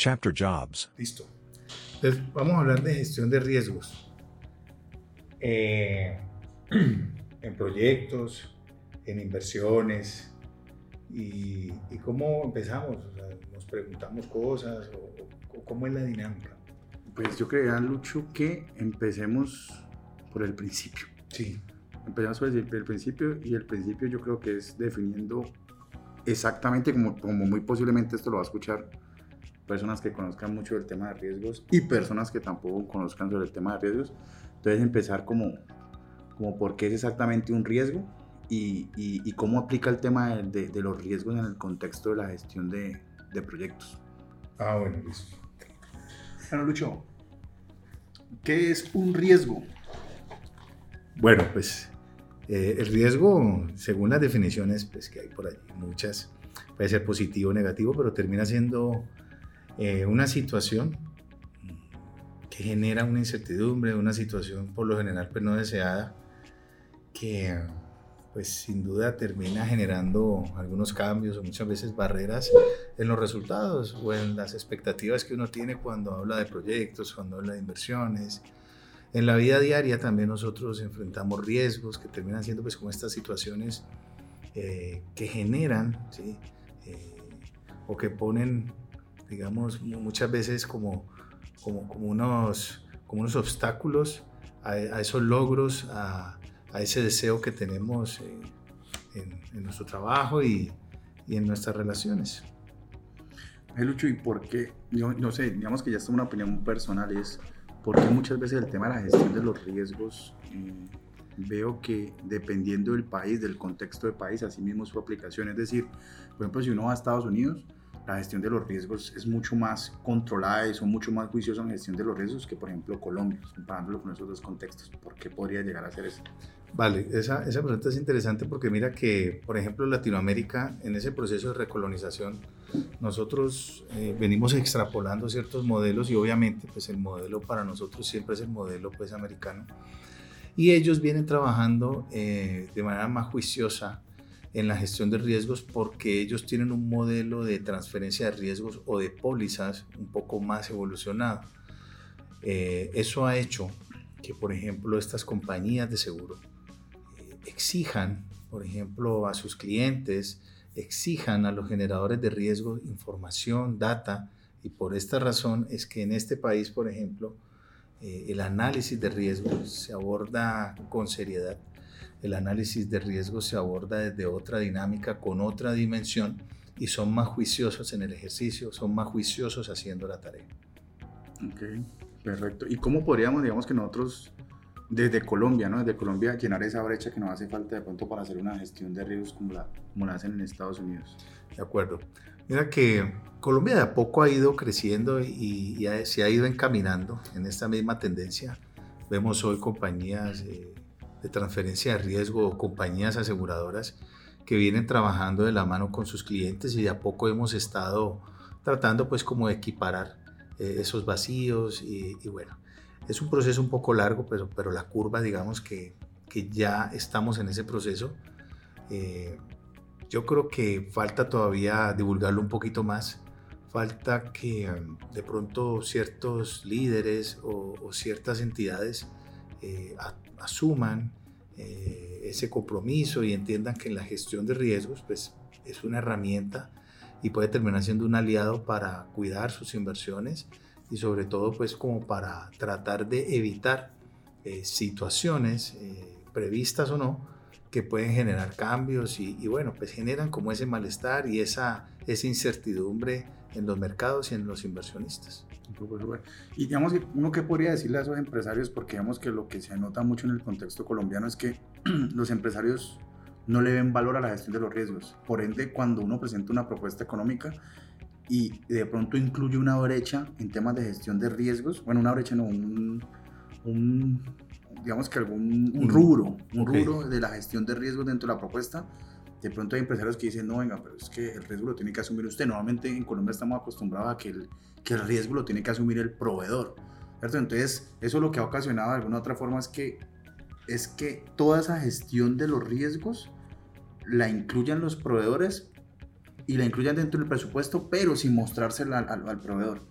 Chapter Jobs. Listo. Entonces, vamos a hablar de gestión de riesgos. Eh, en proyectos, en inversiones. Y, y cómo empezamos. O sea, nos preguntamos cosas o, o cómo es la dinámica. Pues yo creía, Lucho, que empecemos por el principio. Sí. Empezamos por el, el principio y el principio yo creo que es definiendo exactamente como, como muy posiblemente esto lo va a escuchar personas que conozcan mucho del tema de riesgos y personas que tampoco conozcan sobre el tema de riesgos. Entonces empezar como, como por qué es exactamente un riesgo y, y, y cómo aplica el tema de, de, de, los riesgos en el contexto de la gestión de, de proyectos. Ah, bueno, listo. Bueno, Lucho, ¿qué es un riesgo? Bueno, pues eh, el riesgo, según las definiciones pues, que hay por allí, muchas, puede ser positivo o negativo, pero termina siendo eh, una situación que genera una incertidumbre, una situación por lo general pues, no deseada, que pues sin duda termina generando algunos cambios o muchas veces barreras en los resultados o en las expectativas que uno tiene cuando habla de proyectos, cuando habla de inversiones. En la vida diaria también nosotros enfrentamos riesgos que terminan siendo pues como estas situaciones eh, que generan ¿sí? eh, o que ponen digamos muchas veces como, como, como, unos, como unos obstáculos a, a esos logros, a, a ese deseo que tenemos en, en, en nuestro trabajo y, y, en nuestras relaciones. Lucho, ¿y por qué? Yo no sé, digamos que ya es una opinión personal, es porque muchas veces el tema de la gestión de los riesgos eh, veo que dependiendo del país, del contexto del país, así mismo su aplicación, es decir, por ejemplo, si uno va a Estados Unidos, la gestión de los riesgos es mucho más controlada y son mucho más juiciosos en gestión de los riesgos que, por ejemplo, Colombia, comparándolo con esos dos contextos. ¿Por qué podría llegar a ser eso? Vale, esa, esa pregunta es interesante porque mira que, por ejemplo, Latinoamérica, en ese proceso de recolonización, nosotros eh, venimos extrapolando ciertos modelos y obviamente pues el modelo para nosotros siempre es el modelo pues americano. Y ellos vienen trabajando eh, de manera más juiciosa en la gestión de riesgos porque ellos tienen un modelo de transferencia de riesgos o de pólizas un poco más evolucionado. Eh, eso ha hecho que, por ejemplo, estas compañías de seguro eh, exijan, por ejemplo, a sus clientes, exijan a los generadores de riesgo información, data, y por esta razón es que en este país, por ejemplo, eh, el análisis de riesgos se aborda con seriedad el análisis de riesgo se aborda desde otra dinámica, con otra dimensión, y son más juiciosos en el ejercicio, son más juiciosos haciendo la tarea. Ok, perfecto. ¿Y cómo podríamos, digamos que nosotros, desde Colombia, ¿no? Desde Colombia, llenar esa brecha que nos hace falta de pronto para hacer una gestión de riesgos como la, como la hacen en Estados Unidos? De acuerdo. Mira que Colombia de a poco ha ido creciendo y, y ha, se ha ido encaminando en esta misma tendencia. Vemos hoy compañías... Eh, de transferencia de riesgo o compañías aseguradoras que vienen trabajando de la mano con sus clientes y de a poco hemos estado tratando pues como de equiparar eh, esos vacíos y, bueno, es un proceso un poco largo, pero, pero la curva digamos que, que ya estamos en ese proceso. Eh, yo creo que falta todavía divulgarlo un poquito más, falta que um, de pronto ciertos líderes o ciertas entidades eh, asuman eh, ese compromiso y entiendan que la gestión de riesgos pues, es una herramienta y puede terminar siendo un aliado para cuidar sus inversiones y sobre todo pues como para tratar de evitar eh, situaciones previstas o no que pueden generar cambios y, y, bueno pues generan como ese malestar y esa, esa incertidumbre en los mercados y en los inversionistas. Y digamos que uno que podría decirle a esos empresarios, porque digamos que lo que se nota mucho en el contexto colombiano es que los empresarios no le ven valor a la gestión de los riesgos. Por ende, cuando uno presenta una propuesta económica y de pronto incluye una brecha en temas de gestión de riesgos, bueno, una brecha no, un, un digamos que algún un rubro, un okay. rubro de la gestión de riesgos dentro de la propuesta, de pronto hay empresarios que dicen, no, venga, pero es que el riesgo lo tiene que asumir usted. Normalmente en Colombia estamos acostumbrados a que el, que el riesgo lo tiene que asumir el proveedor. ¿cierto? Entonces, eso lo que ha ocasionado de alguna otra forma es que, es que toda esa gestión de los riesgos la incluyan los proveedores y la incluyan dentro del presupuesto, pero sin mostrársela al, proveedor.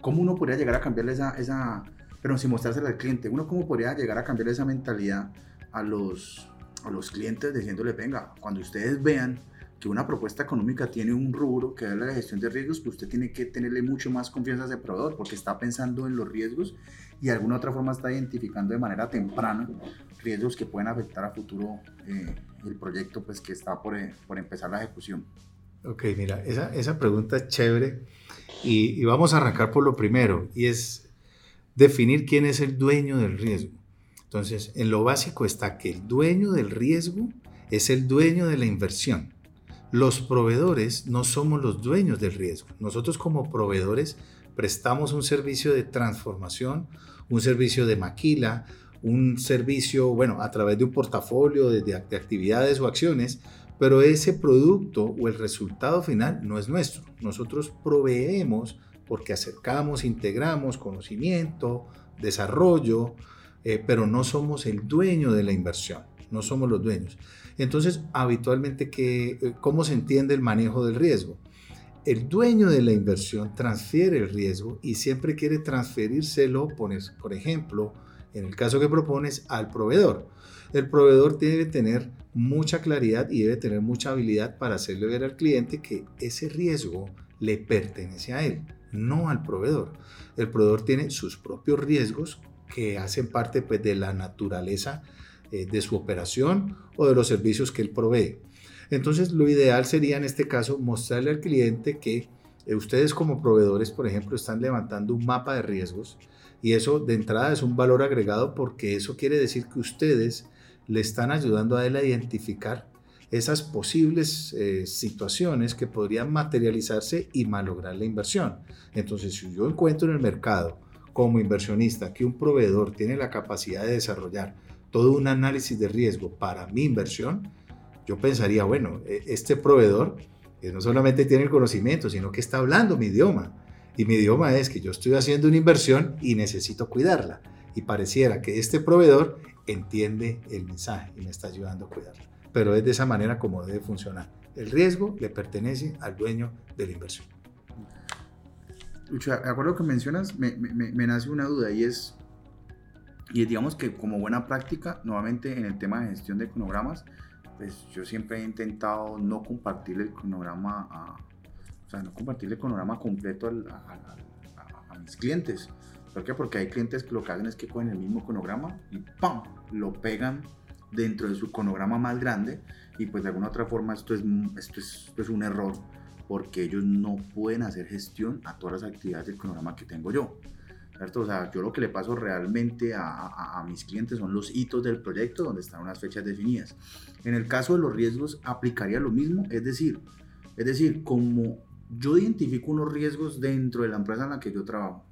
¿Cómo uno podría llegar a cambiarle esa, esa, pero sin mostrársela al cliente? ¿Uno cómo podría llegar a cambiar esa mentalidad a los, a los clientes diciéndole, venga, cuando ustedes vean que una propuesta económica tiene un rubro que es la gestión de riesgos, pues usted tiene que tenerle mucho más confianza a ese proveedor porque está pensando en los riesgos y de alguna otra forma está identificando de manera temprana riesgos que pueden afectar a futuro eh, el proyecto pues que está por, eh, por, empezar la ejecución. Ok, mira, esa, esa pregunta es chévere y, y vamos a arrancar por lo primero y es definir quién es el dueño del riesgo. Entonces, en lo básico está que el dueño del riesgo es el dueño de la inversión. Los proveedores no somos los dueños del riesgo. Nosotros como proveedores prestamos un servicio de transformación, un servicio de maquila, un servicio, bueno, a través de un portafolio de, actividades o acciones, pero ese producto o el resultado final no es nuestro. Nosotros proveemos porque acercamos, integramos conocimiento, desarrollo, eh, pero no somos el dueño de la inversión, no somos los dueños. Entonces, habitualmente, eh, ¿cómo se entiende el manejo del riesgo? El dueño de la inversión transfiere el riesgo y siempre quiere transferírselo, por ejemplo, en el caso que propones, al proveedor. El proveedor debe tener mucha claridad y debe tener mucha habilidad para hacerle ver al cliente que ese riesgo le pertenece a él, no al proveedor. El proveedor tiene sus propios riesgos que hacen parte pues, de la naturaleza eh, de su operación o de los servicios que él provee. Entonces, lo ideal sería en este caso mostrarle al cliente que eh, ustedes como proveedores, por ejemplo, están levantando un mapa de riesgos y eso de entrada es un valor agregado porque eso quiere decir que ustedes le están ayudando a él a identificar esas posibles eh, situaciones que podrían materializarse y malograr la inversión. Entonces, si yo encuentro en el mercado como inversionista que un proveedor tiene la capacidad de desarrollar todo un análisis de riesgo para mi inversión, yo pensaría, bueno, e, este proveedor no solamente tiene el conocimiento, sino que está hablando mi idioma. Y mi idioma es que yo estoy haciendo una inversión y necesito cuidarla. Y pareciera que este proveedor entiende el mensaje y me está ayudando a cuidarla. Pero es de esa manera como debe funcionar. El riesgo le pertenece al dueño de la inversión. Lucho, de acuerdo que mencionas, me, me, me nace una duda y es, y digamos que como buena práctica, nuevamente en el tema de gestión de cronogramas, pues yo siempre he intentado no compartir el cronograma, a, o sea, no compartir el cronograma completo a, mis clientes. ¿Por qué? Porque hay clientes que lo que hacen es que cogen el mismo cronograma y ¡pam! lo pegan dentro de su cronograma más grande y pues de alguna otra forma esto es, esto es, esto es un error porque ellos no pueden hacer gestión a todas las actividades del cronograma que tengo yo. O sea, yo lo que le paso realmente a, a, mis clientes son los hitos del proyecto donde están unas fechas definidas. En el caso de los riesgos aplicaría lo mismo, es decir, es decir, como yo identifico unos riesgos dentro de la empresa en la que yo trabajo,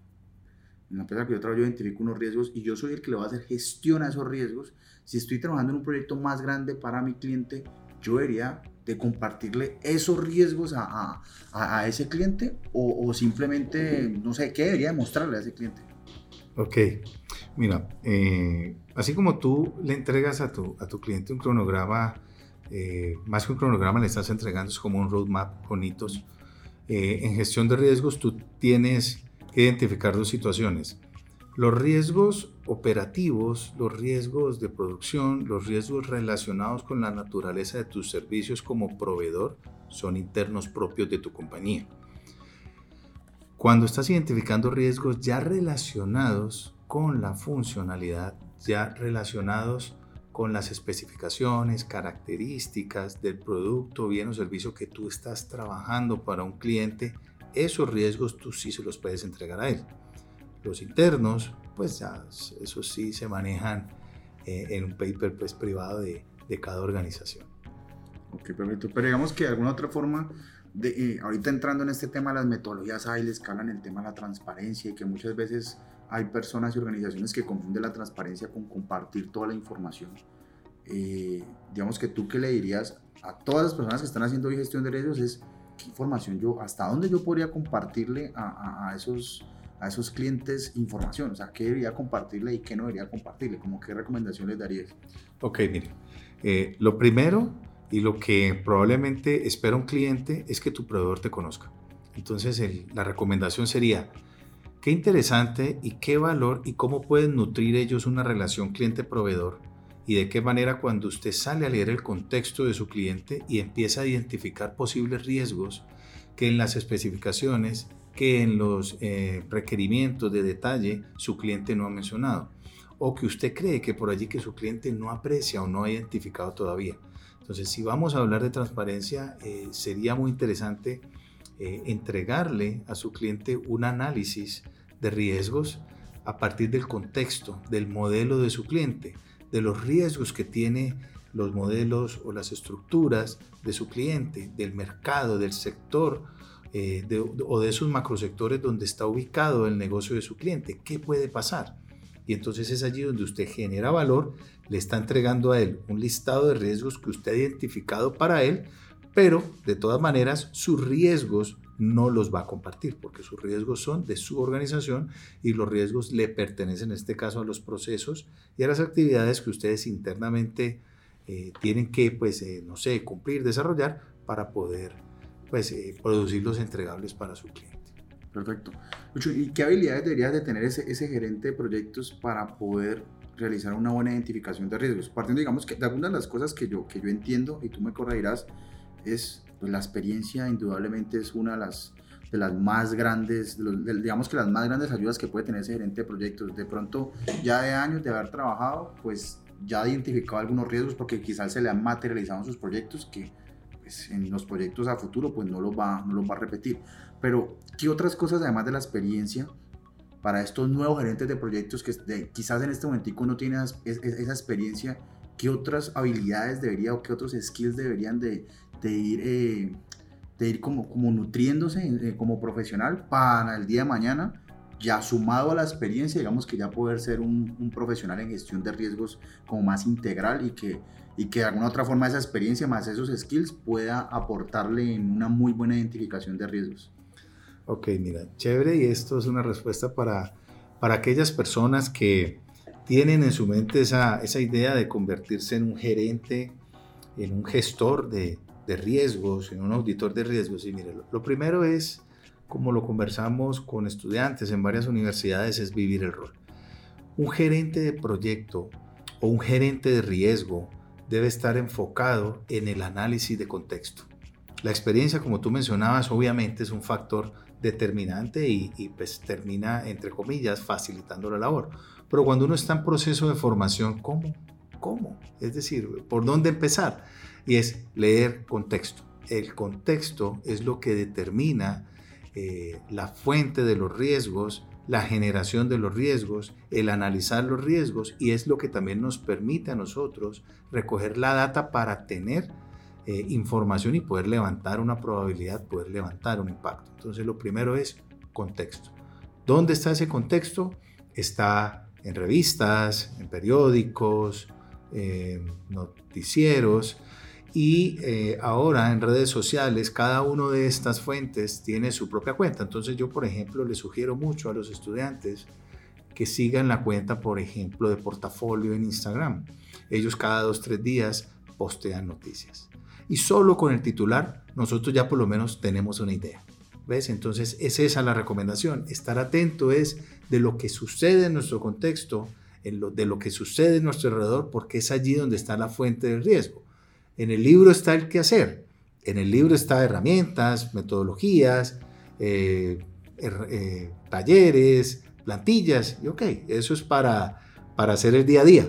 en la empresa que yo trabajo yo identifico unos riesgos y yo soy el que le va a hacer gestión a esos riesgos. Si estoy trabajando en un proyecto más grande para mi cliente, yo debería de compartirle esos riesgos a, a, a ese cliente o, simplemente, no sé, ¿qué debería mostrarle a ese cliente? Ok, mira, eh, así como tú le entregas a tu, a tu cliente un cronograma, eh, más que un cronograma le estás entregando es como un roadmap con hitos. Eh, en gestión de riesgos tú tienes que identificar dos situaciones. Los riesgos operativos, los riesgos de producción, los riesgos relacionados con la naturaleza de tus servicios como proveedor son internos propios de tu compañía. Cuando estás identificando riesgos ya relacionados con la funcionalidad, ya relacionados con las especificaciones, características del producto, bien o servicio que tú estás trabajando para un cliente, esos riesgos tú sí se los puedes entregar a él. Los internos, pues ya, eso sí se manejan eh, en un paper pues, privado de, de, cada organización. Ok, perfecto. Pero digamos que de alguna otra forma, de, eh, ahorita entrando en este tema, las metodologías ágiles que hablan el tema de la transparencia y que muchas veces hay personas y organizaciones que confunden la transparencia con compartir toda la información. Eh, digamos que tú qué le dirías a todas las personas que están haciendo gestión de riesgos es qué información yo, hasta dónde yo podría compartirle a, a esos a esos clientes información? O sea, ¿qué debería compartirle y qué no debería compartirle? ¿Cómo qué recomendación les darías? Ok, mire. Eh, lo primero Y lo que probablemente espera un cliente es que tu proveedor te conozca. Entonces la recomendación sería, qué interesante y qué valor y cómo pueden nutrir ellos una relación cliente-proveedor y de qué manera cuando usted sale a leer el contexto de su cliente y empieza a identificar posibles riesgos que en las especificaciones, que en los eh, requerimientos de detalle su cliente no ha mencionado o que usted cree que por allí que su cliente no aprecia o no ha identificado todavía. Entonces, si vamos a hablar de transparencia, eh, sería muy interesante eh, entregarle a su cliente un análisis de riesgos a partir del contexto, del modelo de su cliente, de los riesgos que tiene los modelos o las estructuras de su cliente, del mercado, del sector eh, o de esos macrosectores donde está ubicado el negocio de su cliente. ¿Qué puede pasar? Y entonces es allí donde usted genera valor, le está entregando a él un listado de riesgos que usted ha identificado para él, pero de todas maneras sus riesgos no los va a compartir porque sus riesgos son de su organización y los riesgos le pertenecen en este caso a los procesos y a las actividades que ustedes internamente eh, tienen que, pues, eh, no sé, cumplir, desarrollar para poder, pues, eh, producir los entregables para su cliente. Perfecto. ¿y qué habilidades debería de tener ese, gerente de proyectos para poder realizar una buena identificación de riesgos? Partiendo, digamos, que de algunas de las cosas que yo, que yo entiendo, y tú me corregirás, es pues, la experiencia indudablemente es una de las, de las más grandes, digamos que las más grandes ayudas que puede tener ese gerente de proyectos. De pronto, ya de años de haber trabajado, pues ya ha identificado algunos riesgos porque quizás se le han materializado en sus proyectos que pues, en los proyectos a futuro pues no los, va, no los va a repetir. Pero, ¿qué otras cosas además de la experiencia para estos nuevos gerentes de proyectos que quizás en este momentico no tienen esa, experiencia? ¿Qué otras habilidades debería o qué otros skills deberían de, de ir, eh, de ir como, como nutriéndose eh, como profesional para el día de mañana, ya sumado a la experiencia, digamos que ya poder ser un, un profesional en gestión de riesgos como más integral y que, y que de alguna otra forma esa experiencia más esos skills pueda aportarle en una muy buena identificación de riesgos. Ok, mira, chévere y esto es una respuesta para, para aquellas personas que tienen en su mente esa, esa idea de convertirse en un gerente, en un gestor de, de riesgos, en un auditor de riesgos. Y mire, lo, primero es, como lo conversamos con estudiantes en varias universidades, es vivir el rol. Un gerente de proyecto o un gerente de riesgo debe estar enfocado en el análisis de contexto. La experiencia, como tú mencionabas, obviamente es un factor determinante y, y, pues termina, entre comillas, facilitando la labor. Pero cuando uno está en proceso de formación, ¿cómo? ¿Cómo? Es decir, ¿por dónde empezar? y es leer contexto. El contexto es lo que determina eh, la fuente de los riesgos, la generación de los riesgos, el analizar los riesgos y es lo que también nos permite a nosotros recoger la data para tener eh, información y poder levantar una probabilidad, poder levantar un impacto. Entonces lo primero es contexto. ¿Dónde está ese contexto? Está en revistas, en periódicos, en noticieros, y eh, ahora en redes sociales, cada una de estas fuentes tiene su propia cuenta. Entonces yo, por ejemplo, le sugiero mucho a los estudiantes que sigan la cuenta, por ejemplo, de portafolio en Instagram. Ellos cada dos, tres días postean noticias. Y solo con el titular, nosotros ya por lo menos tenemos una idea. ¿Ves? Entonces es esa la recomendación. Estar atento es de lo que sucede en nuestro contexto, de lo que sucede en nuestro alrededor, porque es allí donde está la fuente del riesgo. En el libro está el qué hacer. En el libro está herramientas, metodologías, eh, eh, talleres, plantillas. Y ok, eso es para, para hacer el día a día.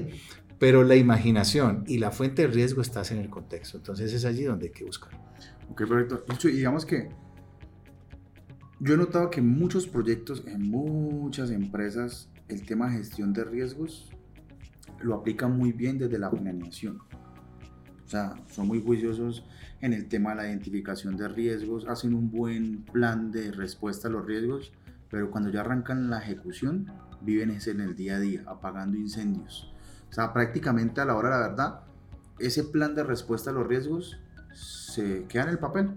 Pero la imaginación y la fuente de riesgo estás en el contexto. Entonces es allí donde hay que buscar. Ok, perfecto. Y digamos que yo he notado que en muchos proyectos, en muchas empresas, el tema de gestión de riesgos lo aplican muy bien desde la planeación. O sea, son muy juiciosos en el tema de la identificación de riesgos, hacen un buen plan de respuesta a los riesgos, pero cuando ya arrancan la ejecución, viven en el día a día, apagando incendios. O sea, prácticamente a la hora de la verdad, ese plan de respuesta a los riesgos se queda en el papel,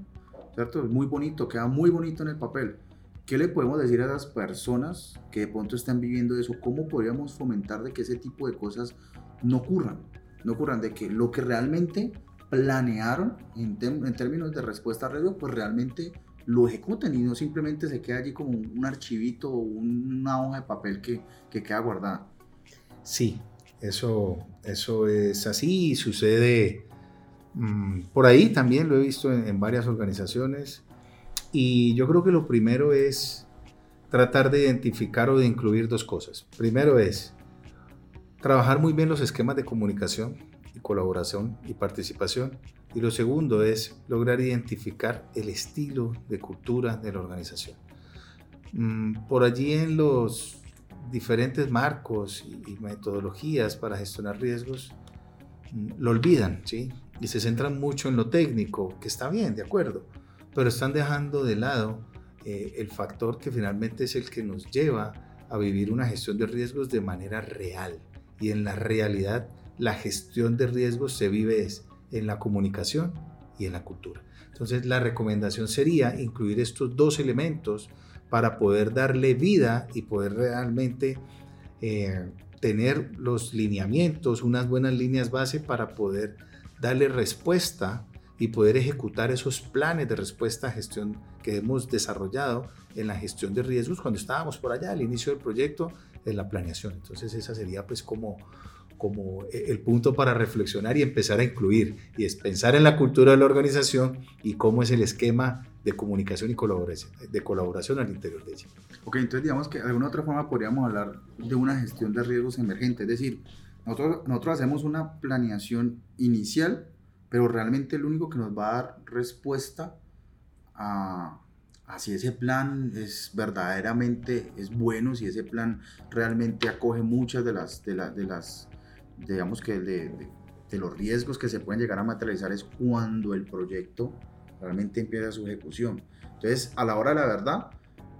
¿cierto? Es muy bonito, queda muy bonito en el papel. ¿Qué le podemos decir a las personas que de pronto están viviendo eso? ¿Cómo podríamos fomentar de que ese tipo de cosas no ocurran? No ocurran, de que lo que realmente planearon en, en términos de respuesta a riesgo, pues realmente lo ejecuten y no simplemente se queda allí como un archivito o una hoja de papel que, que queda guardada. Sí, eso, eso es así y sucede mm, por ahí también, lo he visto en, varias organizaciones y yo creo que lo primero es tratar de identificar o de incluir dos cosas. Primero es trabajar muy bien los esquemas de comunicación y colaboración y participación y lo segundo es lograr identificar el estilo de cultura de la organización. Mm, por allí en los diferentes marcos y, metodologías para gestionar riesgos, mm, lo olvidan, ¿sí? Y se centran mucho en lo técnico, que está bien, de acuerdo, pero están dejando de lado eh, el factor que finalmente es el que nos lleva a vivir una gestión de riesgos de manera real. Y en la realidad, la gestión de riesgos se vive es en la comunicación y en la cultura. Entonces la recomendación sería incluir estos dos elementos para poder darle vida y poder realmente eh, tener los lineamientos, unas buenas líneas base para poder darle respuesta y poder ejecutar esos planes de respuesta a gestión que hemos desarrollado en la gestión de riesgos cuando estábamos por allá al inicio del proyecto en la planeación. Entonces esa sería pues como como e, el punto para reflexionar y empezar a incluir, y es pensar en la cultura de la organización y cómo es el esquema de comunicación y colaboración, de colaboración al interior de ella. Ok, entonces digamos que de alguna otra forma podríamos hablar de una gestión de riesgos emergentes, es decir, nosotros, nosotros hacemos una planeación inicial, pero realmente lo único que nos va a dar respuesta a, a si ese plan es verdaderamente es bueno, si ese plan realmente acoge muchas de las, de, las digamos que de, de, los riesgos que se pueden llegar a materializar es cuando el proyecto realmente empieza su ejecución. Entonces, a la hora de la verdad,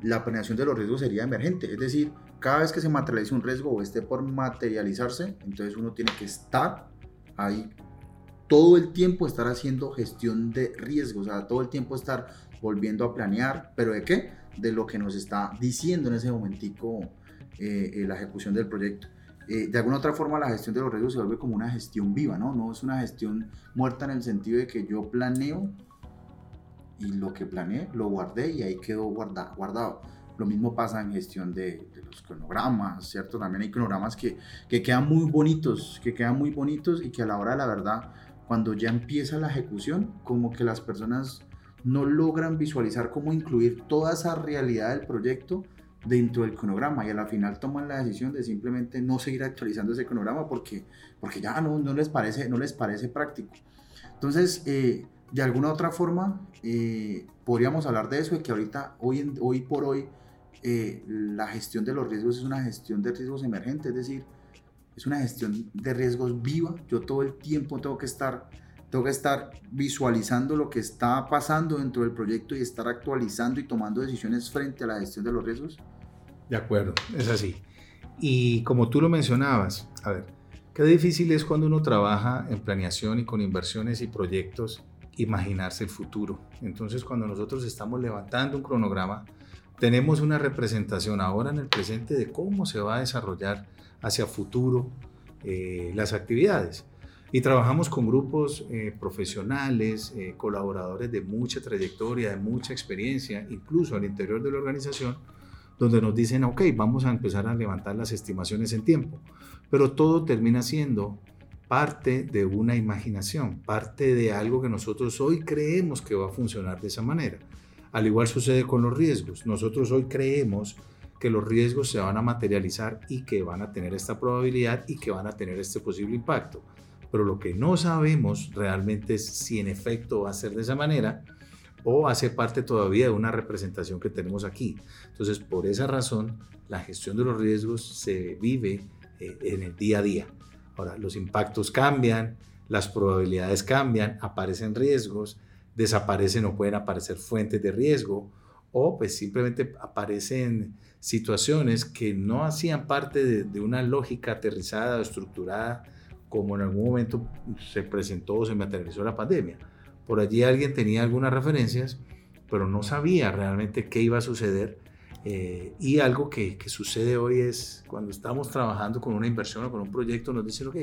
la planeación de los riesgos sería emergente, es decir, cada vez que se materialice un riesgo o esté por materializarse, entonces uno tiene que estar ahí todo el tiempo estar haciendo gestión de riesgos, o sea, todo el tiempo estar volviendo a planear, pero ¿de qué? De lo que nos está diciendo en ese momentico eh, eh, la ejecución del proyecto. Eh, de alguna otra forma la gestión de los riesgos se vuelve como una gestión viva, ¿no? No es una gestión muerta en el sentido de que yo planeo y lo que planeé lo guardé y ahí quedó guarda, guardado. Lo mismo pasa en gestión de, los cronogramas, ¿cierto? También hay cronogramas que, que quedan muy bonitos, que quedan muy bonitos y que a la hora de la verdad, cuando ya empieza la ejecución, como que las personas no logran visualizar cómo incluir toda esa realidad del proyecto dentro del cronograma y a la final toman la decisión de simplemente no seguir actualizando ese cronograma porque, porque ya no, no, les parece, no les parece práctico. Entonces, eh, de alguna otra forma, eh, podríamos hablar de eso, de que ahorita, hoy, hoy por hoy, eh, la gestión de los riesgos es una gestión de riesgos emergentes, es decir, es una gestión de riesgos viva. Yo todo el tiempo tengo que estar tengo que estar visualizando lo que está pasando dentro del proyecto y estar actualizando y tomando decisiones frente a la gestión de los riesgos. De acuerdo, es así. Y como tú lo mencionabas, a ver, qué difícil es cuando uno trabaja en planeación y con inversiones y proyectos imaginarse el futuro. Entonces, cuando nosotros estamos levantando un cronograma, tenemos una representación ahora en el presente de cómo se va a desarrollar hacia futuro eh, las actividades. Y trabajamos con grupos eh, profesionales, eh, colaboradores de mucha trayectoria, de mucha experiencia, incluso al interior de la organización, donde nos dicen, ok, vamos a empezar a levantar las estimaciones en tiempo. Pero todo termina siendo parte de una imaginación, parte de algo que nosotros hoy creemos que va a funcionar de esa manera. Al igual sucede con los riesgos. Nosotros hoy creemos que los riesgos se van a materializar y que van a tener esta probabilidad y que van a tener este posible impacto pero lo que no sabemos realmente es si en efecto va a ser de esa manera o hace parte todavía de una representación que tenemos aquí. Entonces, por esa razón, la gestión de los riesgos se vive eh, en el día a día. Ahora, los impactos cambian, las probabilidades cambian, aparecen riesgos, desaparecen o pueden aparecer fuentes de riesgo o pues simplemente aparecen situaciones que no hacían parte de, de una lógica aterrizada o estructurada como en algún momento se presentó o se materializó la pandemia. Por allí alguien tenía algunas referencias, pero no sabía realmente qué iba a suceder. Eh, y algo que, que, sucede hoy es cuando estamos trabajando con una inversión o con un proyecto, nos dicen, ok,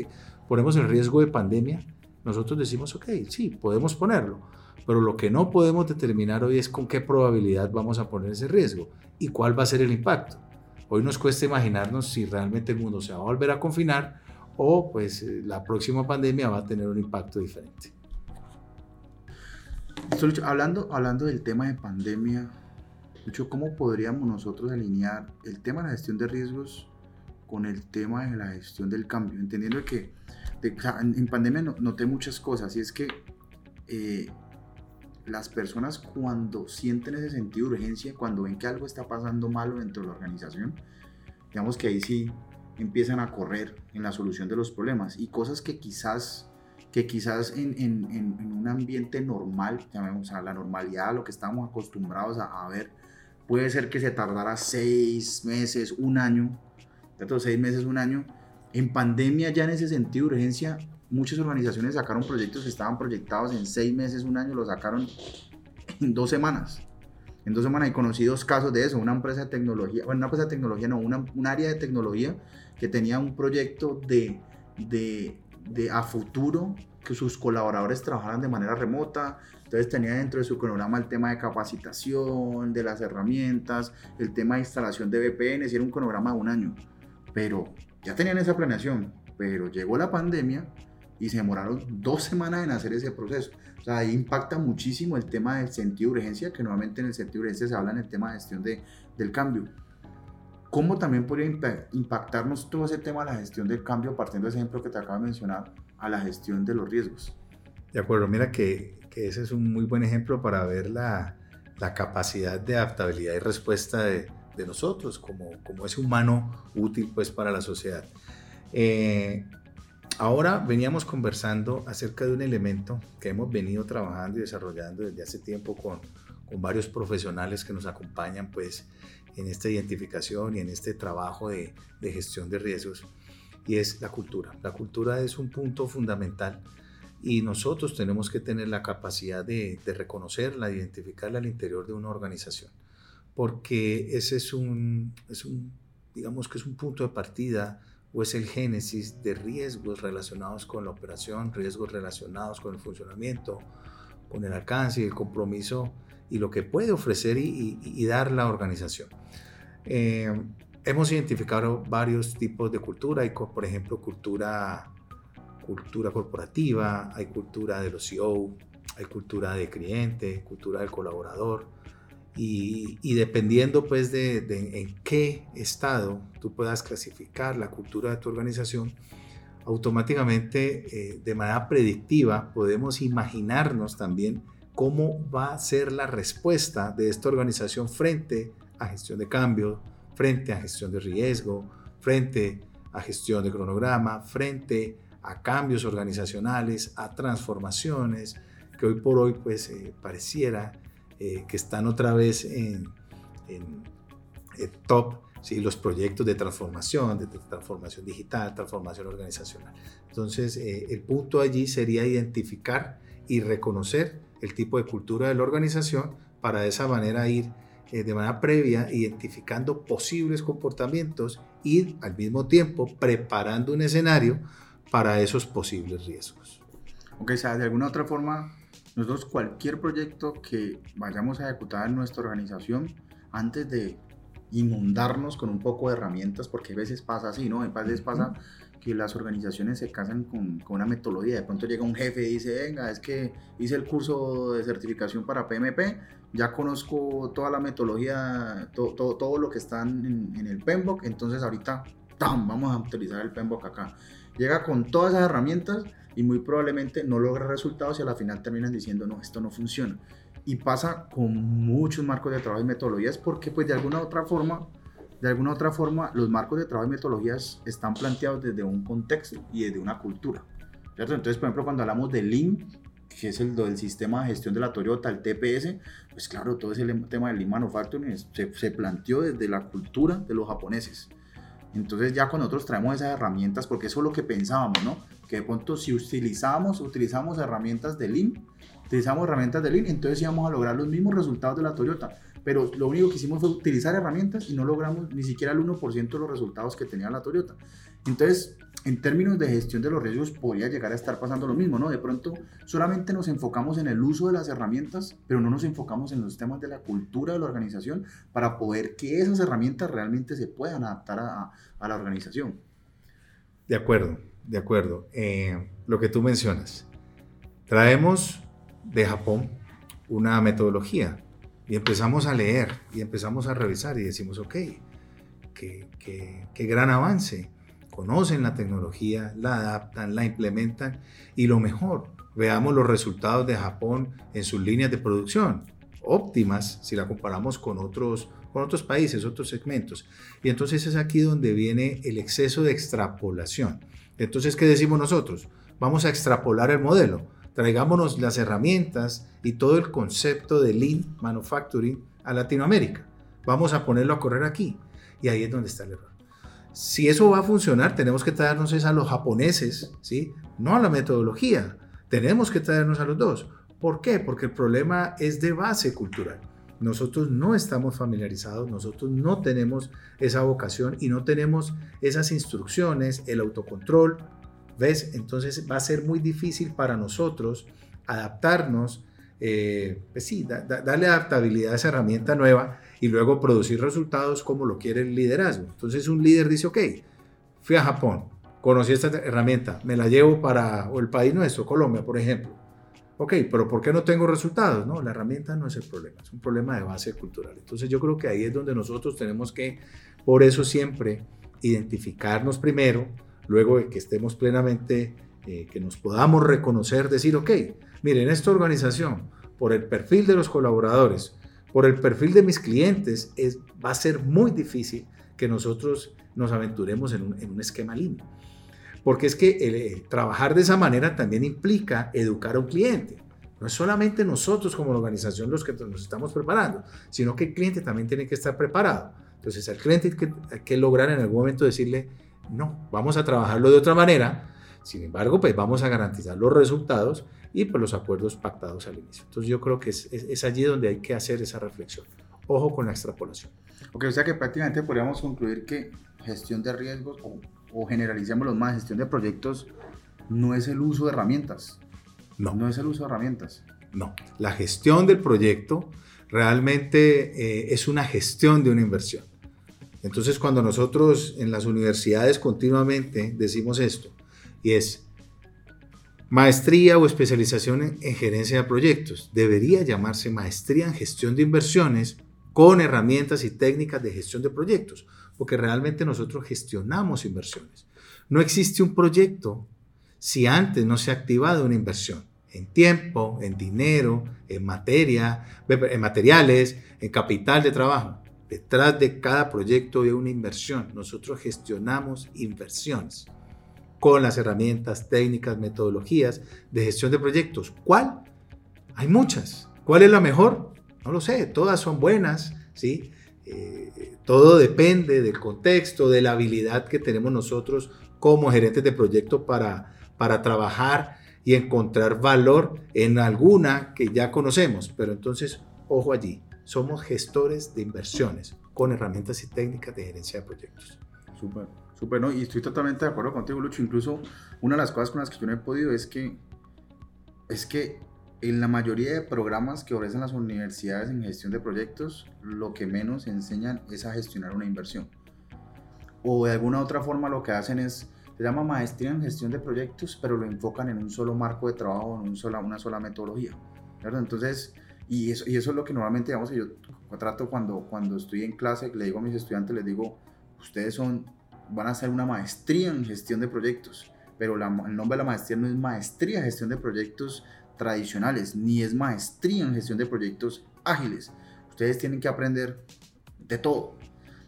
ponemos el riesgo de pandemia nosotros decimos, ok, sí, podemos ponerlo, pero lo que no podemos determinar hoy es con qué probabilidad vamos a poner ese riesgo y cuál va a ser el impacto. Hoy nos cuesta imaginarnos si realmente el mundo se va a volver a confinar o pues eh, la próxima pandemia va a tener un impacto diferente. Hablando, hablando del tema de pandemia, ¿cómo podríamos nosotros alinear el tema de la gestión de riesgos con el tema de la gestión del cambio? Entendiendo que en, pandemia noté muchas cosas y es que eh, las personas cuando sienten ese sentido de urgencia, cuando ven que algo está pasando malo dentro de la organización, digamos que ahí sí empiezan a correr en la solución de los problemas y cosas que quizás, que quizás en, en, en un ambiente normal, llamemos a la normalidad, lo que estamos acostumbrados a, a, ver, puede ser que se tardara seis meses, un año, ¿cierto? seis meses, un año. En pandemia ya en ese sentido urgencia muchas organizaciones sacaron proyectos que estaban proyectados en seis meses, un año, lo sacaron en dos semanas. En dos semanas he conocido dos casos de eso. Una empresa de tecnología, bueno, una empresa de tecnología, no, una, un área de tecnología que tenía un proyecto de, de, de a futuro que sus colaboradores trabajaran de manera remota. Entonces tenía dentro de su cronograma el tema de capacitación, de las herramientas, el tema de instalación de VPN, y era un cronograma de un año. Pero ya tenían esa planeación, pero llegó la pandemia y se demoraron dos semanas en hacer ese proceso. O sea, ahí impacta muchísimo el tema del sentido de urgencia, que normalmente en el sentido de urgencia se habla en el tema de gestión de, del cambio. ¿Cómo también podría impactarnos todo ese tema de la gestión del cambio, partiendo de ese ejemplo que te acabo de mencionar, a la gestión de los riesgos? De acuerdo, mira que, que ese es un muy buen ejemplo para ver la, la capacidad de adaptabilidad y respuesta de, de, nosotros como, como ese humano útil pues para la sociedad. Eh, Ahora veníamos conversando acerca de un elemento que hemos venido trabajando y desarrollando desde hace tiempo con, con varios profesionales que nos acompañan pues en esta identificación y en este trabajo de, de, gestión de riesgos y es la cultura. La cultura es un punto fundamental y nosotros tenemos que tener la capacidad de, de reconocerla, identificarla al interior de una organización porque ese es un, es un, digamos que es un punto de partida o es el génesis de riesgos relacionados con la operación, riesgos relacionados con el funcionamiento, con el alcance y el compromiso y lo que puede ofrecer y, dar la organización. Eh, hemos identificado varios tipos de cultura, hay por ejemplo cultura, cultura corporativa, hay cultura de los CEO, hay cultura de cliente, cultura del colaborador, y, dependiendo pues de, en qué estado tú puedas clasificar la cultura de tu organización, automáticamente eh, de manera predictiva podemos imaginarnos también cómo va a ser la respuesta de esta organización frente a gestión de cambio, frente a gestión de riesgo, frente a gestión de cronograma, frente a cambios organizacionales, a transformaciones que hoy por hoy pues eh, pareciera eh, que están otra vez en, en, top, ¿sí? los proyectos de transformación, de transformación digital, transformación organizacional. Entonces, eh, el punto allí sería identificar y reconocer el tipo de cultura de la organización para de esa manera ir eh, de manera previa identificando posibles comportamientos y al mismo tiempo preparando un escenario para esos posibles riesgos. Ok, o sea, de alguna otra forma nosotros cualquier proyecto que vayamos a ejecutar en nuestra organización, antes de inundarnos con un poco de herramientas, porque a veces pasa así, ¿no? A veces pasa que las organizaciones se casan con, con, una metodología. De pronto llega un jefe y dice, venga, es que hice el curso de certificación para PMP, ya conozco toda la metodología, todo, todo lo que está en, en, el PMBOK, entonces ahorita, ¡tam! vamos a utilizar el PMBOK acá. Llega con todas esas herramientas y muy probablemente no logra resultados y a la final terminan diciendo, no, esto no funciona. Y pasa con muchos marcos de trabajo y metodologías porque pues de alguna otra forma, de alguna otra forma, los marcos de trabajo y metodologías están planteados desde un contexto y desde una cultura. ¿cierto? Entonces, por ejemplo, cuando hablamos de Lean, que es el del sistema de gestión de la Toyota, el TPS, pues claro, todo ese tema del Lean Manufacturing se, se planteó desde la cultura de los japoneses. Entonces ya con nosotros traemos esas herramientas, porque eso es lo que pensábamos, ¿no? Que de pronto si utilizamos, utilizamos herramientas de Lean, utilizamos herramientas de Lean, entonces íbamos a lograr los mismos resultados de la Toyota. Pero lo único que hicimos fue utilizar herramientas y no logramos ni siquiera el 1% de los resultados que tenía la Toyota. Entonces, en términos de gestión de los riesgos podría llegar a estar pasando lo mismo, ¿no? De pronto solamente nos enfocamos en el uso de las herramientas, pero no nos enfocamos en los temas de la cultura de la organización para poder que esas herramientas realmente se puedan adaptar a, a la organización. De acuerdo, de acuerdo. Eh, lo que tú mencionas. Traemos de Japón una metodología y empezamos a leer y empezamos a revisar y decimos, ok, qué, qué, gran avance conocen la tecnología, la adaptan, la implementan y lo mejor, veamos los resultados de Japón en sus líneas de producción, óptimas si la comparamos con otros, con otros países, otros segmentos. Y entonces es aquí donde viene el exceso de extrapolación. Entonces, ¿qué decimos nosotros? Vamos a extrapolar el modelo. Traigámonos las herramientas y todo el concepto de Lean Manufacturing a Latinoamérica. Vamos a ponerlo a correr aquí. Y ahí es donde está el error. Si eso va a funcionar, tenemos que traernos a los japoneses, ¿sí? No a la metodología. Tenemos que traernos a los dos. ¿Por qué? Porque el problema es de base cultural. Nosotros no estamos familiarizados, nosotros no tenemos esa vocación y no tenemos esas instrucciones, el autocontrol. ¿Ves? Entonces va a ser muy difícil para nosotros adaptarnos, eh, pues sí, darle adaptabilidad a esa herramienta nueva y luego producir resultados como lo quiere el liderazgo. Entonces un líder dice, ok, fui a Japón, conocí esta herramienta, me la llevo para o el país nuestro, Colombia, por ejemplo. Ok, pero ¿por qué no tengo resultados? No, la herramienta no es el problema, es un problema de base cultural. Entonces yo creo que ahí es donde nosotros tenemos que, por eso siempre, identificarnos primero, luego de que estemos plenamente, eh, que nos podamos reconocer, decir, ok, miren, esta organización, por el perfil de los colaboradores, por el perfil de mis clientes, es, va a ser muy difícil que nosotros nos aventuremos en un, esquema lindo. Porque es que trabajar de esa manera también implica educar a un cliente. No es solamente nosotros como organización los que nos estamos preparando, sino que el cliente también tiene que estar preparado. Entonces al cliente que, hay que lograr en algún momento decirle, no, vamos a trabajarlo de otra manera. Sin embargo, pues vamos a garantizar los resultados y por los acuerdos pactados al inicio. Entonces yo creo que es, es, allí donde hay que hacer esa reflexión. Ojo con la extrapolación. Ok, o sea que prácticamente podríamos concluir que gestión de riesgos o, o los más, gestión de proyectos no es el uso de herramientas. No. No es el uso de herramientas. No. La gestión del proyecto realmente eh, es una gestión de una inversión. Entonces cuando nosotros en las universidades continuamente decimos esto, y es Maestría o especialización en, gerencia de proyectos. Debería llamarse maestría en gestión de inversiones con herramientas y técnicas de gestión de proyectos, porque realmente nosotros gestionamos inversiones. No existe un proyecto si antes no se ha activado una inversión en tiempo, en dinero, en materia, en materiales, en capital de trabajo. Detrás de cada proyecto hay una inversión. Nosotros gestionamos inversiones con las herramientas, técnicas, metodologías de gestión de proyectos. ¿Cuál? Hay muchas. ¿Cuál es la mejor? No lo sé, todas son buenas, ¿sí? Eh, todo depende del contexto, de la habilidad que tenemos nosotros como gerentes de proyecto para, para trabajar y encontrar valor en alguna que ya conocemos. Pero entonces, ojo allí, somos gestores de inversiones con herramientas y técnicas de gerencia de proyectos. Súper. Súper, ¿no? Y estoy totalmente de acuerdo contigo, Lucho. Incluso una de las cosas con las que yo no he podido es que, es que en la mayoría de programas que ofrecen las universidades en gestión de proyectos, lo que menos enseñan es a gestionar una inversión. O de alguna otra forma lo que hacen es, se llama maestría en gestión de proyectos, pero lo enfocan en un solo marco de trabajo, en un sola, una sola metodología. ¿verdad? Entonces, y eso, y eso es lo que normalmente, digamos, yo trato cuando, cuando estoy en clase, le digo a mis estudiantes, les digo, ustedes son van a hacer una maestría en gestión de proyectos, pero el nombre de la maestría no es maestría en gestión de proyectos tradicionales, ni es maestría en gestión de proyectos ágiles. Ustedes tienen que aprender de todo,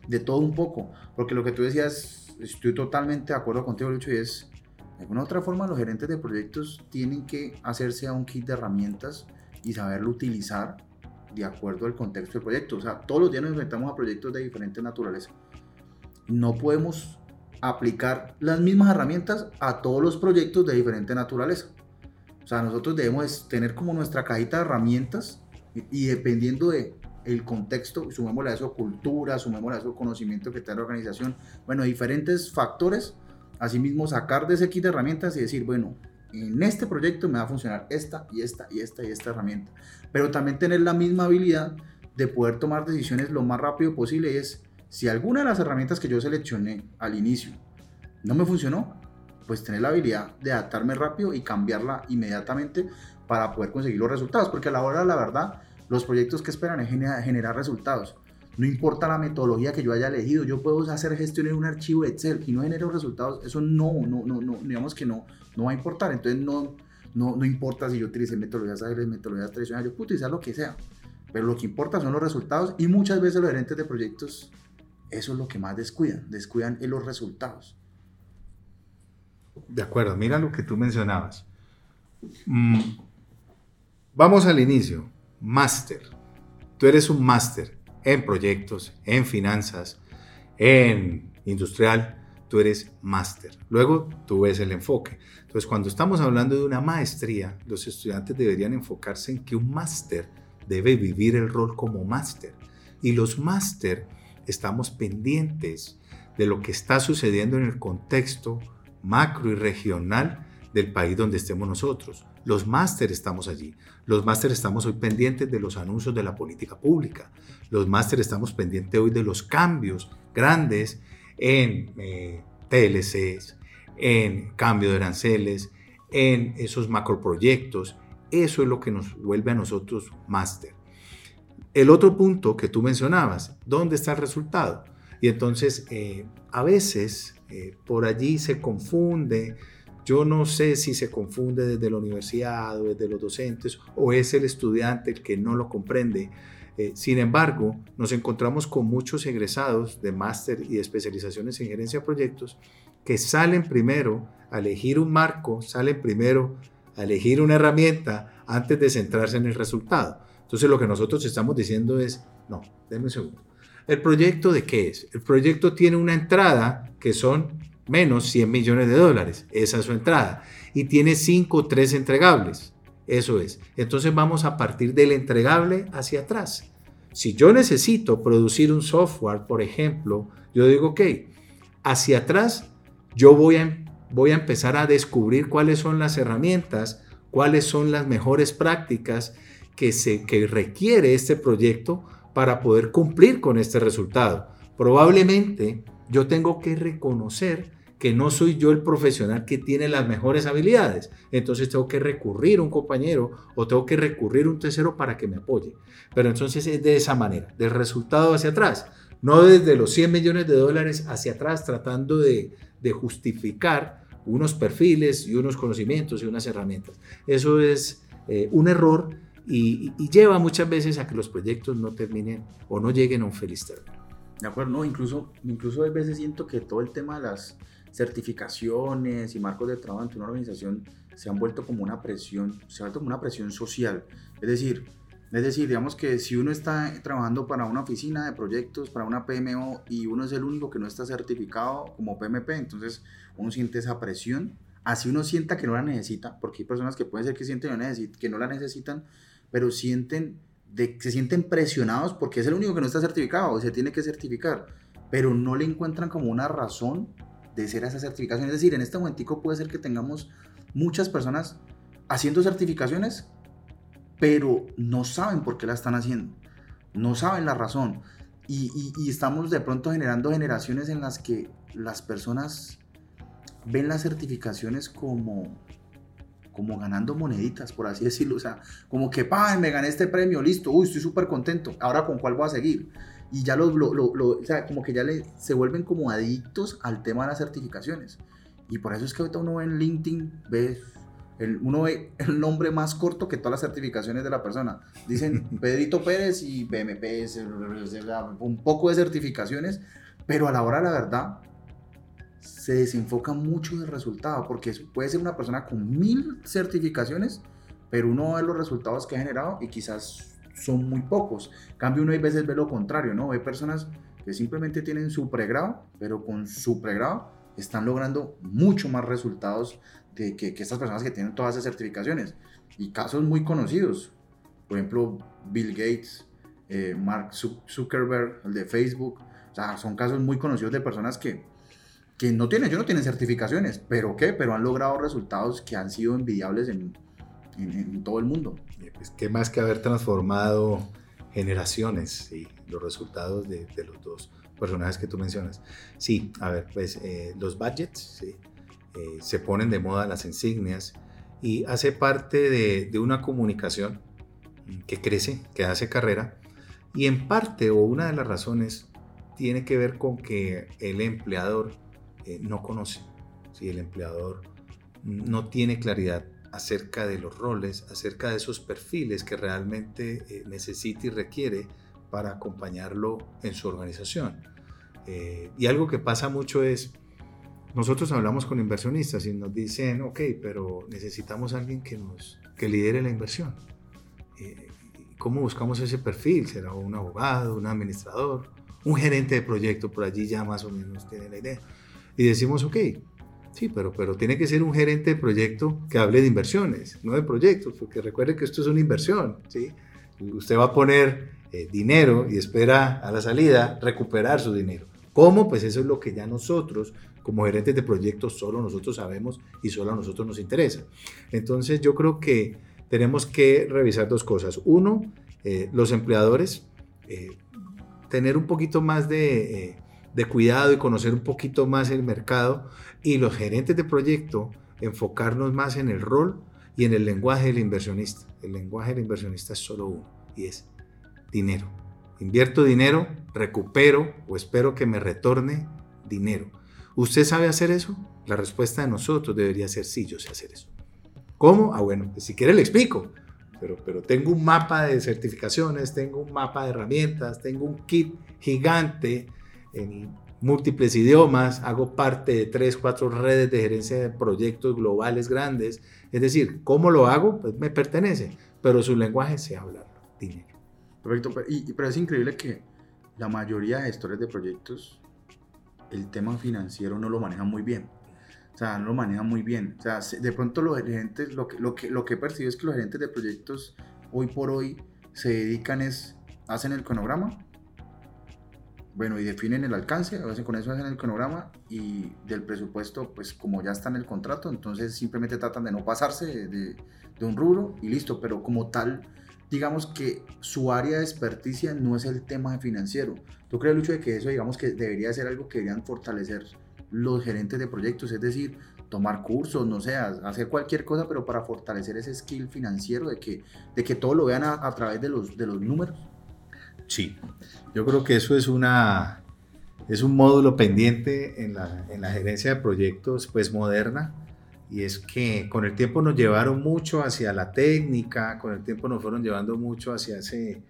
de todo un poco, porque lo que tú decías, estoy totalmente de acuerdo contigo, Lucho, y es, de alguna otra forma, los gerentes de proyectos tienen que hacerse a un kit de herramientas y saberlo utilizar de acuerdo al contexto del proyecto. O sea, todos los días nos enfrentamos a proyectos de diferente naturaleza no podemos aplicar las mismas herramientas a todos los proyectos de diferente naturaleza. O sea, nosotros debemos tener como nuestra cajita de herramientas y, dependiendo de el contexto, sumémosle a eso cultura, sumémosle a eso conocimiento que tiene la organización, bueno, diferentes factores, asimismo sacar de ese kit de herramientas y decir, bueno, en este proyecto me va a funcionar esta y esta y esta y esta herramienta. Pero también tener la misma habilidad de poder tomar decisiones lo más rápido posible es, si alguna de las herramientas que yo seleccioné al inicio no me funcionó, pues tener la habilidad de adaptarme rápido y cambiarla inmediatamente para poder conseguir los resultados. Porque a la hora la verdad, los proyectos que esperan es generar resultados. No importa la metodología que yo haya elegido, yo puedo hacer gestión en un archivo Excel y no genero resultados, eso no, no, no, no, digamos que no, no va a importar. Entonces no, no, no importa si yo utilice metodologías ágiles, metodologías tradicionales, yo puedo utilizar lo que sea. Pero lo que importa son los resultados y muchas veces los gerentes de proyectos, eso es lo que más descuidan, descuidan en los resultados. De acuerdo, mira lo que tú mencionabas. Mm, vamos al inicio, máster. Tú eres un máster en proyectos, en finanzas, en industrial, tú eres máster. Luego tú ves el enfoque. Entonces, cuando estamos hablando de una maestría, los estudiantes deberían enfocarse en que un máster debe vivir el rol como máster. Y los máster estamos pendientes de lo que está sucediendo en el contexto macro y regional del país donde estemos nosotros. Los máster estamos allí. Los máster estamos hoy pendientes de los anuncios de la política pública. Los máster estamos pendientes hoy de los cambios grandes en eh, TLCs, en cambio de aranceles, en esos macroproyectos. Eso es lo que nos vuelve a nosotros máster. El otro punto que tú mencionabas, ¿dónde está el resultado? Y entonces, eh, a veces eh, por allí se confunde yo no sé si se confunde desde la universidad o desde los docentes o es el estudiante el que no lo comprende. Eh, sin embargo, nos encontramos con muchos egresados de máster y especializaciones en gerencia de proyectos que salen primero a elegir un marco, salen primero a elegir una herramienta antes de centrarse en el resultado. Entonces lo que nosotros estamos diciendo es, no, denme un segundo. ¿El proyecto de qué es? El proyecto tiene una entrada que son menos 100 millones de dólares. Esa es su entrada. Y tiene 5 o 3 entregables. Eso es. Entonces vamos a partir del entregable hacia atrás. Si yo necesito producir un software, por ejemplo, yo digo, ok, hacia atrás yo voy a, voy a empezar a descubrir cuáles son las herramientas, cuáles son las mejores prácticas que, se, que requiere este proyecto para poder cumplir con este resultado. Probablemente yo tengo que reconocer que no soy yo el profesional que tiene las mejores habilidades. Entonces tengo que recurrir a un compañero o tengo que recurrir a un tercero para que me apoye. Pero entonces es de esa manera, del resultado hacia atrás, no desde los 100 millones de dólares hacia atrás tratando de, justificar unos perfiles y unos conocimientos y unas herramientas. Eso es eh, un error y, lleva muchas veces a que los proyectos no terminen o no lleguen a un feliz término. De acuerdo, no, incluso, incluso a veces siento que todo el tema de las certificaciones y marcos de trabajo en una organización se han vuelto como una presión, se ha vuelto como una presión social. Es decir, es decir, digamos que si uno está trabajando para una oficina de proyectos, para una PMO y uno es el único que no está certificado como PMP, entonces uno siente esa presión. Así uno sienta que no la necesita, porque hay personas que pueden ser que sienten que no la necesitan, pero sienten se sienten presionados porque es el único que no está certificado y se tiene que certificar, pero no le encuentran como una razón de ser esa certificación. Es decir, en este momentico puede ser que tengamos muchas personas haciendo certificaciones, pero no saben por qué la están haciendo, no saben la razón. Y, y estamos de pronto generando generaciones en las que las personas ven las certificaciones como como ganando moneditas, por así decirlo. O sea, como que, pa, me gané este premio, listo, uy, estoy súper contento. Ahora, ¿con cuál voy a seguir? Y ya los, lo, lo, o sea, como que ya le, se vuelven como adictos al tema de las certificaciones. Y por eso es que ahorita uno ve en LinkedIn, ve, el, uno ve el nombre más corto que todas las certificaciones de la persona. Dicen Pedrito Pérez y BMP, un poco de certificaciones, pero a la hora de la verdad, se desenfoca mucho del resultado, porque puede ser una persona con mil certificaciones, pero uno ve los resultados que ha generado y quizás son muy pocos. cambio, uno a veces ve lo contrario, ¿no? Ve personas que simplemente tienen su pregrado, pero con su pregrado están logrando mucho más resultados que, que, estas personas que tienen todas esas certificaciones. Y casos muy conocidos, por ejemplo, Bill Gates, eh, Mark Zuckerberg, el de Facebook, o sea, son casos muy conocidos de personas que que no tienen, ellos no tienen certificaciones, pero ¿qué? Pero han logrado resultados que han sido envidiables en, en, todo el mundo. Pues, ¿Qué más que haber transformado generaciones y los resultados de, de, los dos personajes que tú mencionas? Sí, a ver, pues eh, los budgets, eh, se ponen de moda las insignias y hace parte de, de una comunicación que crece, que hace carrera y en parte o una de las razones tiene que ver con que el empleador eh, no conoce, si el empleador no tiene claridad acerca de los roles, acerca de esos perfiles que realmente eh, necesita y requiere para acompañarlo en su organización. Eh, y algo que pasa mucho es, nosotros hablamos con inversionistas y nos dicen, ok, pero necesitamos a alguien que nos que lidere la inversión. ¿Cómo buscamos ese perfil? ¿Será un abogado, un administrador, un gerente de proyecto? Por allí ya más o menos tiene la idea. Y decimos, ok, sí, pero, pero tiene que ser un gerente de proyecto que hable de inversiones, no de proyectos, porque recuerde que esto es una inversión, ¿sí? Usted va a poner eh, dinero y espera a la salida recuperar su dinero. ¿Cómo? Pues eso es lo que ya nosotros, como gerentes de proyectos, solo nosotros sabemos y solo a nosotros nos interesa. Entonces yo creo que tenemos que revisar dos cosas. Uno, eh, los empleadores, eh, tener un poquito más eh, de, cuidado y conocer un poquito más el mercado y los gerentes de proyecto, enfocarnos más en el rol y en el lenguaje del inversionista. El lenguaje del inversionista es solo uno y es dinero. Invierto dinero, recupero o espero que me retorne dinero. ¿Usted sabe hacer eso? La respuesta de nosotros debería ser sí, yo sé hacer eso. ¿Cómo? Ah, bueno, pues si quiere le explico. Pero, pero tengo un mapa de certificaciones, tengo un mapa de herramientas, tengo un kit gigante en múltiples idiomas, hago parte de tres, cuatro redes de gerencia de proyectos globales grandes. Es decir, ¿cómo lo hago? Pues me pertenece, pero su lenguaje se habla dinero. Perfecto, y, pero es increíble que la mayoría de gestores de proyectos el tema financiero no lo manejan muy bien. O sea, no lo manejan muy bien. O sea, de pronto los gerentes, lo que, lo que, lo que he percibido es que los gerentes de proyectos hoy por hoy se dedican es, hacen el cronograma, bueno, y definen el alcance, a veces con eso hacen el cronograma y del presupuesto, pues como ya está en el contrato, entonces simplemente tratan de no pasarse de, de un rubro y listo, pero como tal, digamos que su área de experticia no es el tema financiero. ¿Tú crees, Lucho, de que eso, digamos que debería ser algo que deberían fortalecer los gerentes de proyectos, es decir, tomar cursos, no sé, hacer cualquier cosa, pero para fortalecer ese skill financiero de que, de que todo lo vean a, través de los, de los números. Sí, yo creo que eso es una es un módulo pendiente en la, en la gerencia de proyectos pues moderna y es que con el tiempo nos llevaron mucho hacia la técnica, con el tiempo nos fueron llevando mucho hacia ese,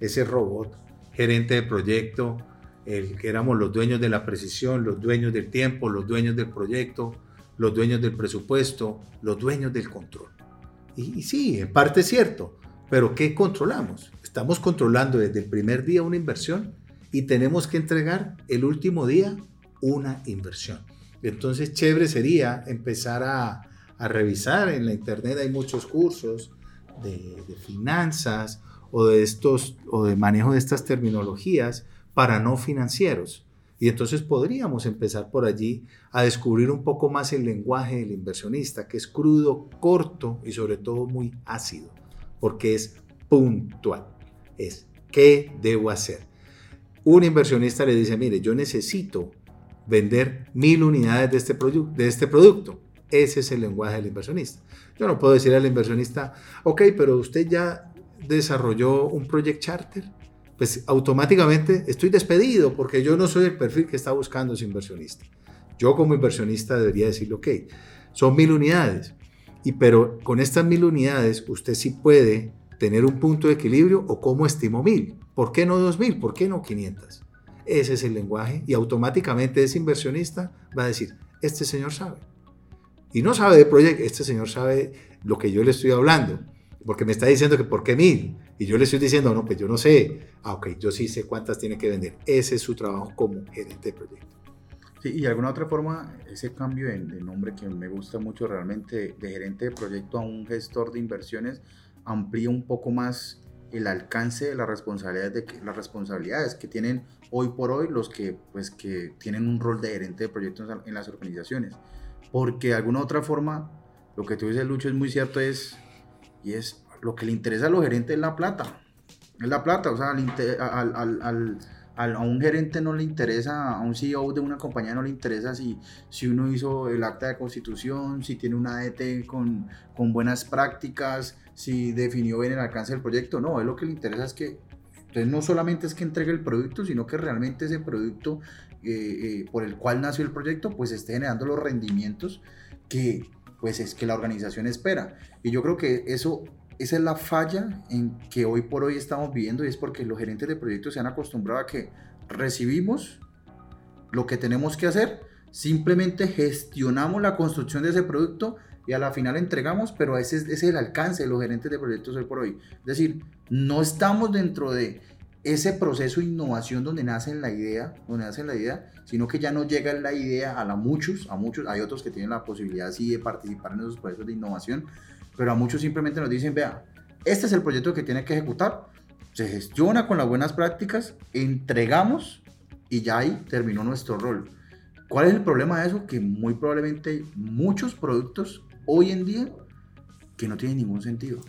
ese robot gerente de proyecto, el que éramos los dueños de la precisión, los dueños del tiempo, los dueños del proyecto, los dueños del presupuesto, los dueños del control. Y, sí, en parte es cierto, pero ¿qué controlamos? Estamos controlando desde el primer día una inversión y tenemos que entregar el último día una inversión. Entonces, chévere sería empezar a, revisar en la internet, hay muchos cursos de, de finanzas o de estos o de manejo de estas terminologías para no financieros. Y entonces podríamos empezar por allí a descubrir un poco más el lenguaje del inversionista, que es crudo, corto y sobre todo muy ácido, porque es puntual. Es, ¿qué debo hacer? Un inversionista le dice, mire, yo necesito vender mil unidades de este, de este producto. Ese es el lenguaje del inversionista. Yo no puedo decir al inversionista, ok, pero usted ya desarrolló un project charter pues automáticamente estoy despedido porque yo no soy el perfil que está buscando ese inversionista. Yo como inversionista debería decirle, ok, son mil unidades, y pero con estas mil unidades usted sí puede tener un punto de equilibrio o cómo estimo mil. ¿Por qué no dos mil? ¿Por qué no 500? Ese es el lenguaje y automáticamente ese inversionista va a decir, este señor sabe. Y no sabe de proyecto, este señor sabe lo que yo le estoy hablando, porque me está diciendo que por qué mil. Y yo le estoy diciendo, no, pues yo no sé. Ah, ok, yo sí sé cuántas tiene que vender. Ese es su trabajo como gerente de proyecto. Sí, y de alguna otra forma, ese cambio de, nombre que me gusta mucho realmente, de gerente de proyecto a un gestor de inversiones, amplía un poco más el alcance de las responsabilidades, de que, las responsabilidades que tienen hoy por hoy los que, pues, que tienen un rol de gerente de proyectos en las organizaciones. Porque de alguna otra forma, lo que tú dices, Lucho, es muy cierto, es, y es lo que le interesa a los gerentes es la plata. Es la plata, o sea, al, al, al a un gerente no le interesa, a un CEO de una compañía no le interesa si, si uno hizo el acta de constitución, si tiene una ADT con, con buenas prácticas, si definió bien el alcance del proyecto. No, es lo que le interesa es que, entonces no solamente es que entregue el producto, sino que realmente ese producto eh, eh, por el cual nació el proyecto, pues esté generando los rendimientos que pues es que la organización espera. Y yo creo que eso esa es la falla en que hoy por hoy estamos viviendo y es porque los gerentes de proyectos se han acostumbrado a que recibimos lo que tenemos que hacer, simplemente gestionamos la construcción de ese producto y a la final entregamos, pero ese es, ese es el alcance de los gerentes de proyectos hoy por hoy. Es decir, no estamos dentro de ese proceso de innovación donde nace la idea, donde nace la idea, sino que ya no llega la idea a la muchos, a muchos, hay otros que tienen la posibilidad sí de participar en esos procesos de innovación, pero a muchos simplemente nos dicen, vea, este es el proyecto que tiene que ejecutar, se gestiona con las buenas prácticas, entregamos y ya ahí terminó nuestro rol. ¿Cuál es el problema de eso? Que muy probablemente muchos productos hoy en día que no tienen ningún sentido.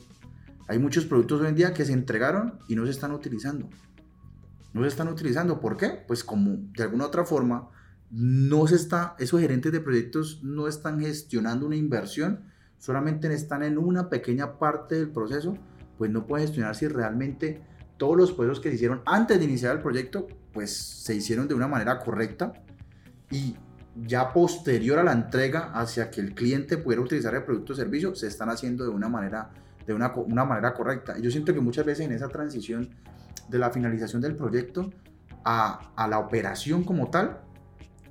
Hay muchos productos hoy en día que se entregaron y no se están utilizando. No se están utilizando. ¿Por qué? Pues como de alguna otra forma no se está, esos gerentes de proyectos no están gestionando una inversión solamente están en una pequeña parte del proceso, pues no puede gestionar si realmente todos los procesos que se hicieron antes de iniciar el proyecto, pues se hicieron de una manera correcta y ya posterior a la entrega hacia que el cliente pudiera utilizar el producto o servicio, se están haciendo de una manera, de una, manera correcta. Yo siento que muchas veces en esa transición de la finalización del proyecto a, a la operación como tal,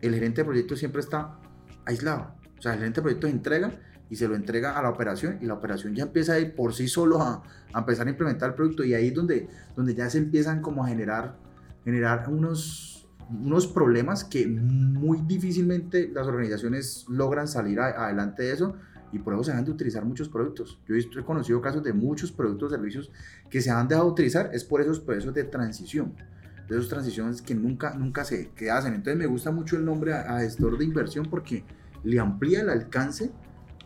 el gerente de proyecto siempre está aislado. O sea, el gerente de proyecto entrega y se lo entrega a la operación y la operación ya empieza a ir por sí solo a, empezar a implementar el producto y ahí es donde, donde ya se empiezan como a generar, generar unos, unos problemas que muy difícilmente las organizaciones logran salir adelante de eso y por eso se han de utilizar muchos productos. Yo he conocido casos de muchos productos, servicios que se han dejado de utilizar, es por esos procesos de transición, de esas transiciones que nunca, nunca se que hacen. Entonces me gusta mucho el nombre a gestor de inversión porque le amplía el alcance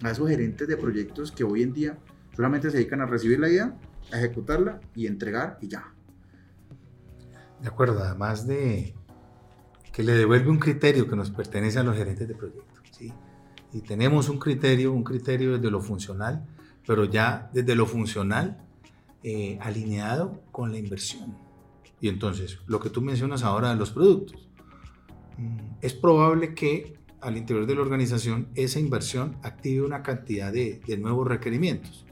a esos gerentes de proyectos que hoy en día solamente se dedican a recibir la idea, a ejecutarla y entregar y ya. De acuerdo, además de que le devuelve un criterio que nos pertenece a los gerentes de proyectos. ¿sí? Y tenemos un criterio, un criterio desde lo funcional, pero ya desde lo funcional eh, alineado con la inversión. Y entonces, lo que tú mencionas ahora de los productos, mm, es probable que al interior de la organización, esa inversión active una cantidad de, nuevos requerimientos.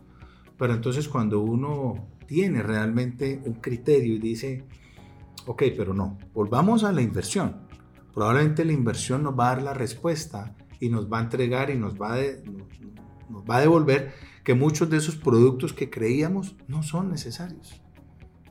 Pero entonces cuando uno tiene realmente un criterio y dice, ok, pero no, volvamos a la inversión. Probablemente la inversión nos va a dar la respuesta y nos va a entregar y nos nos va a devolver que muchos de esos productos que creíamos no son necesarios.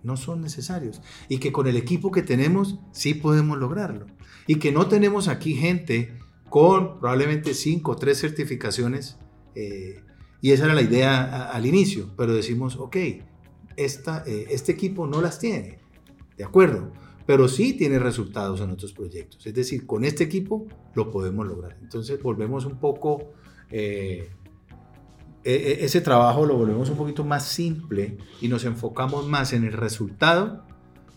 No son necesarios. Y que con el equipo que tenemos sí podemos lograrlo. Y que no tenemos aquí gente con probablemente cinco o tres certificaciones. Eh, y esa era la idea al inicio, pero decimos, ok, esta, eh, este equipo no las tiene, de acuerdo, pero sí tiene resultados en otros proyectos. Es decir, con este equipo lo podemos lograr. Entonces volvemos un poco, eh, e, e, ese trabajo lo volvemos un poquito más simple y nos enfocamos más en el resultado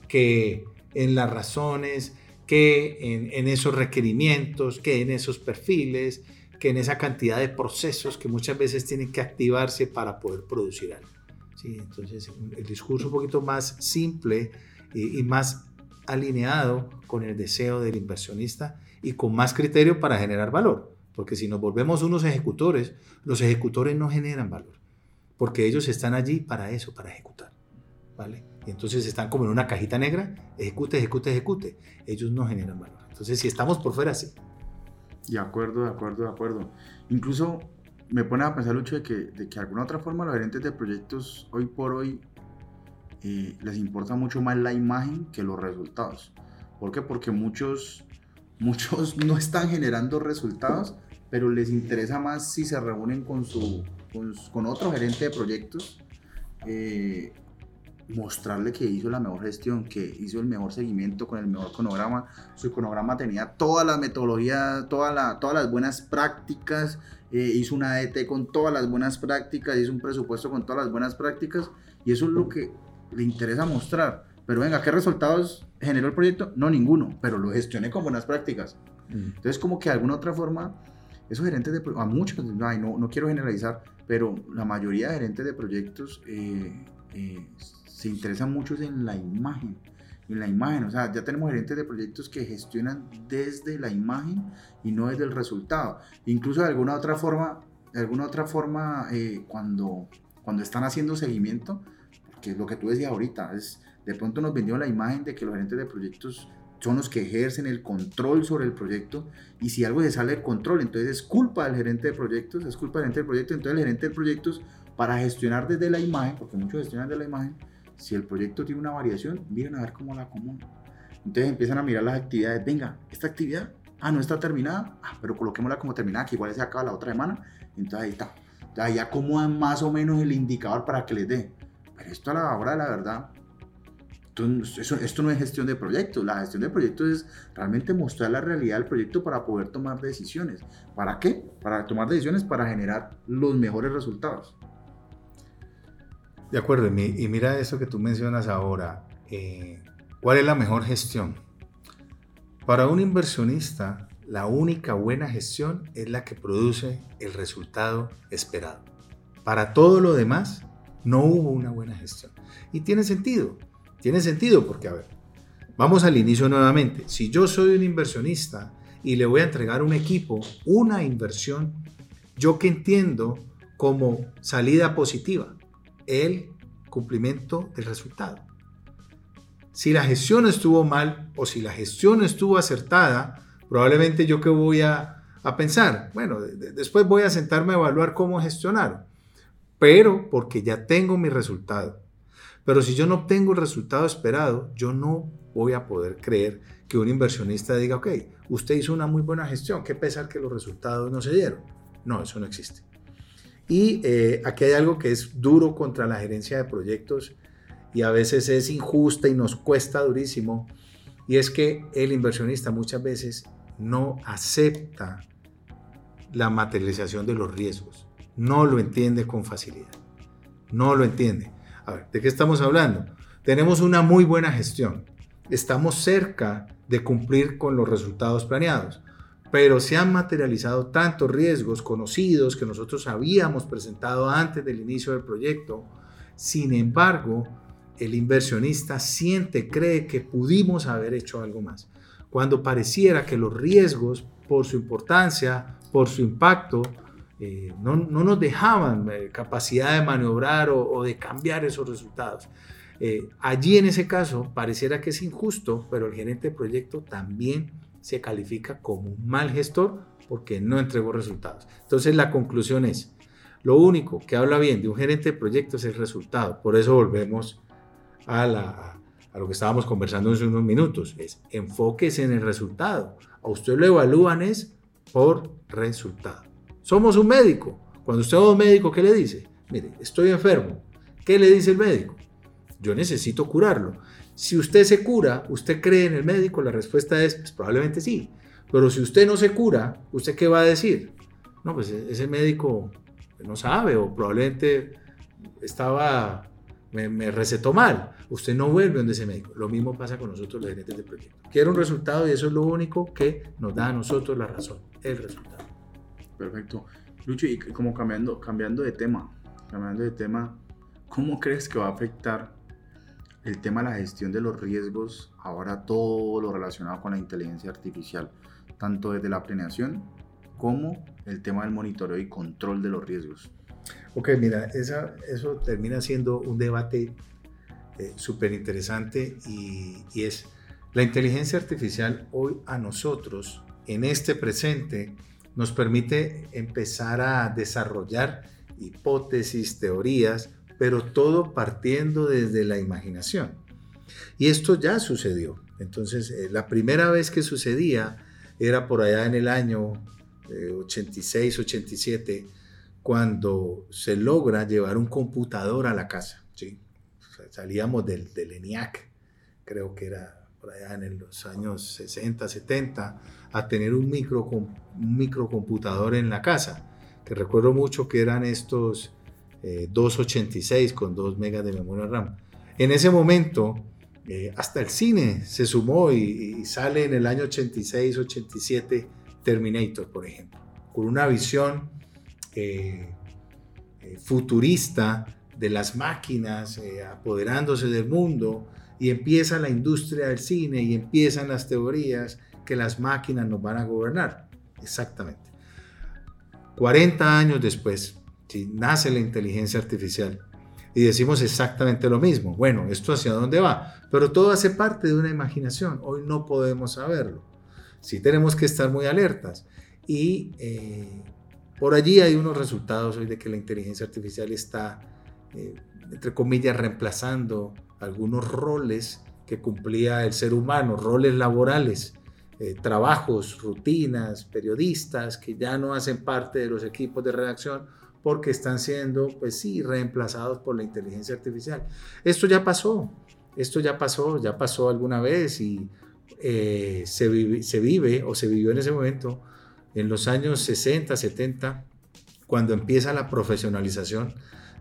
que en las razones, que en, esos requerimientos, que en esos perfiles, que en esa cantidad de procesos que muchas veces tienen que activarse para poder producir algo. ¿sí? Entonces, el discurso un poquito más simple y, más alineado con el deseo del inversionista y con más criterio para generar valor. Porque si nos volvemos unos ejecutores, los ejecutores no generan valor, porque ellos están allí para eso, para ejecutar. ¿vale? Y entonces están como en una cajita negra, ejecute, ejecute, ejecute. Ellos no generan valor. Entonces, si estamos por fuera, sí. De acuerdo, de acuerdo, de acuerdo. Incluso me pone a pensar, Lucho, de que de que alguna otra forma los gerentes de proyectos hoy por hoy eh, les importa mucho más la imagen que los resultados. ¿Por qué? Porque muchos, muchos no están generando resultados, pero les interesa más si se reúnen con, su, con, con otro gerente de proyectos eh, mostrarle que hizo la mejor gestión, que hizo el mejor seguimiento con el mejor cronograma. Su cronograma tenía todas las metodologías, toda la, todas las buenas prácticas, eh, hizo una ET con todas las buenas prácticas, hizo un presupuesto con todas las buenas prácticas y eso es lo que le interesa mostrar. Pero venga, ¿qué resultados generó el proyecto? No, ninguno, pero lo gestioné con buenas prácticas. Mm. Entonces, como que de alguna otra forma, esos gerentes de a muchos, no, no quiero generalizar, pero la mayoría de gerentes de proyectos eh, eh, se interesan mucho en la imagen. En la imagen, o sea, ya tenemos gerentes de proyectos que gestionan desde la imagen y no desde el resultado. Incluso de alguna otra forma, de alguna otra forma, eh, cuando, cuando están haciendo seguimiento, que es lo que tú decías ahorita, es de pronto nos vendió la imagen de que los gerentes de proyectos son los que ejercen el control sobre el proyecto y si algo se sale del control, entonces es culpa del gerente de proyectos, es culpa del gerente de proyectos, entonces el gerente de proyectos para gestionar desde la imagen, porque muchos gestionan desde la imagen, si el proyecto tiene una variación, miren a ver cómo la acomodan. Entonces empiezan a mirar las actividades, venga, esta actividad, ah, no está terminada, ah, pero coloquémosla como terminada, que igual se acaba la otra semana, entonces ahí está. Entonces ahí acomodan más o menos el indicador para que les dé. Pero esto a la hora de la verdad, esto, no es gestión de proyectos, la gestión de proyectos es realmente mostrar la realidad del proyecto para poder tomar decisiones. ¿Para qué? Para tomar decisiones para generar los mejores resultados. De acuerdo, y mira eso que tú mencionas ahora. Eh, ¿Cuál es la mejor gestión? Para un inversionista, la única buena gestión es la que produce el resultado esperado. Para todo lo demás, no hubo una buena gestión. Y tiene sentido. Tiene sentido porque, a ver, vamos al inicio nuevamente. Si yo soy un inversionista y le voy a entregar a un equipo una inversión, yo que entiendo como salida positiva el cumplimiento del resultado. Si la gestión estuvo mal o si la gestión estuvo acertada, probablemente yo que voy a, a pensar, bueno, después voy a sentarme a evaluar cómo gestionar, pero porque ya tengo mi resultado pero si yo no obtengo el resultado esperado, yo no voy a poder creer que un inversionista diga, ok, usted hizo una muy buena gestión, qué pesar que los resultados no se dieron. No, eso no existe. Y eh, aquí hay algo que es duro contra la gerencia de proyectos y a veces es injusta y nos cuesta durísimo. Y es que el inversionista muchas veces no acepta la materialización de los riesgos. No lo entiende con facilidad. No lo entiende. A ver, ¿de qué estamos hablando? Tenemos una muy buena gestión. Estamos cerca de cumplir con los resultados planeados, pero se han materializado tantos riesgos conocidos que nosotros habíamos presentado antes del inicio del proyecto. Sin embargo, el inversionista siente, cree que pudimos haber hecho algo más, cuando pareciera que los riesgos, por su importancia, por su impacto, eh, no, nos dejaban eh, capacidad de maniobrar o, de cambiar esos resultados. Eh, allí en ese caso pareciera que es injusto, pero el gerente de proyecto también se califica como un mal gestor porque no entregó resultados. Entonces la conclusión es, lo único que habla bien de un gerente de proyecto es el resultado. Por eso volvemos a, a lo que estábamos conversando hace unos minutos, es enfóquese en el resultado. A usted lo evalúan es por resultado. Somos un médico. Cuando usted va a un médico, ¿qué le dice? Mire, estoy enfermo. ¿Qué le dice el médico? Yo necesito curarlo. Si usted se cura, ¿usted cree en el médico? La respuesta es, pues, probablemente sí. Pero si usted no se cura, ¿usted qué va a decir? No, pues e-, ese médico no sabe o probablemente estaba, me, me, recetó mal. Usted no vuelve donde ese médico. Lo mismo pasa con nosotros los gerentes de proyecto. Quiero un resultado y eso es lo único que nos da a nosotros la razón, el resultado. Perfecto. Lucho, y como cambiando, cambiando de tema, cambiando de tema, ¿cómo crees que va a afectar el tema de la gestión de los riesgos ahora todo lo relacionado con la inteligencia artificial, tanto desde la planeación como el tema del monitoreo y control de los riesgos? Ok, mira, esa, eso termina siendo un debate eh, súper interesante y, y es la inteligencia artificial hoy a nosotros, en este presente, nos permite empezar a desarrollar hipótesis, teorías, pero todo partiendo desde la imaginación. Y esto ya sucedió. Entonces, eh, la primera vez que sucedía era por allá en el año 86, eh, 87, cuando se logra llevar un computador a la casa. ¿sí? salíamos del, del ENIAC, creo que era por allá en los años 60, 70, a tener un, micro, un microcomputador en la casa, que recuerdo mucho que eran estos 286 con 2 megas de memoria RAM. En ese momento, eh, hasta el cine se sumó y, sale en el año 86, 87 Terminator, por ejemplo, con una visión eh, eh, futurista de las máquinas apoderándose del mundo y empieza la industria del cine y empiezan las teorías que las máquinas nos van a gobernar. Exactamente. 40 años después, nace la inteligencia artificial y decimos exactamente lo mismo. Bueno, ¿esto hacia dónde va? Pero todo hace parte de una imaginación. Hoy no podemos saberlo. Sí tenemos que estar muy alertas. Y eh, por allí hay unos resultados hoy de que la inteligencia artificial está, eh, entre comillas, reemplazando algunos roles que cumplía el ser humano, roles laborales, eh, trabajos, rutinas, periodistas que ya no hacen parte de los equipos de redacción porque están siendo, pues sí, reemplazados por la inteligencia artificial. Esto ya pasó, esto ya pasó, ya pasó alguna vez y eh, se, vive, o se vivió en ese momento, en los años 60, 70, cuando empieza la profesionalización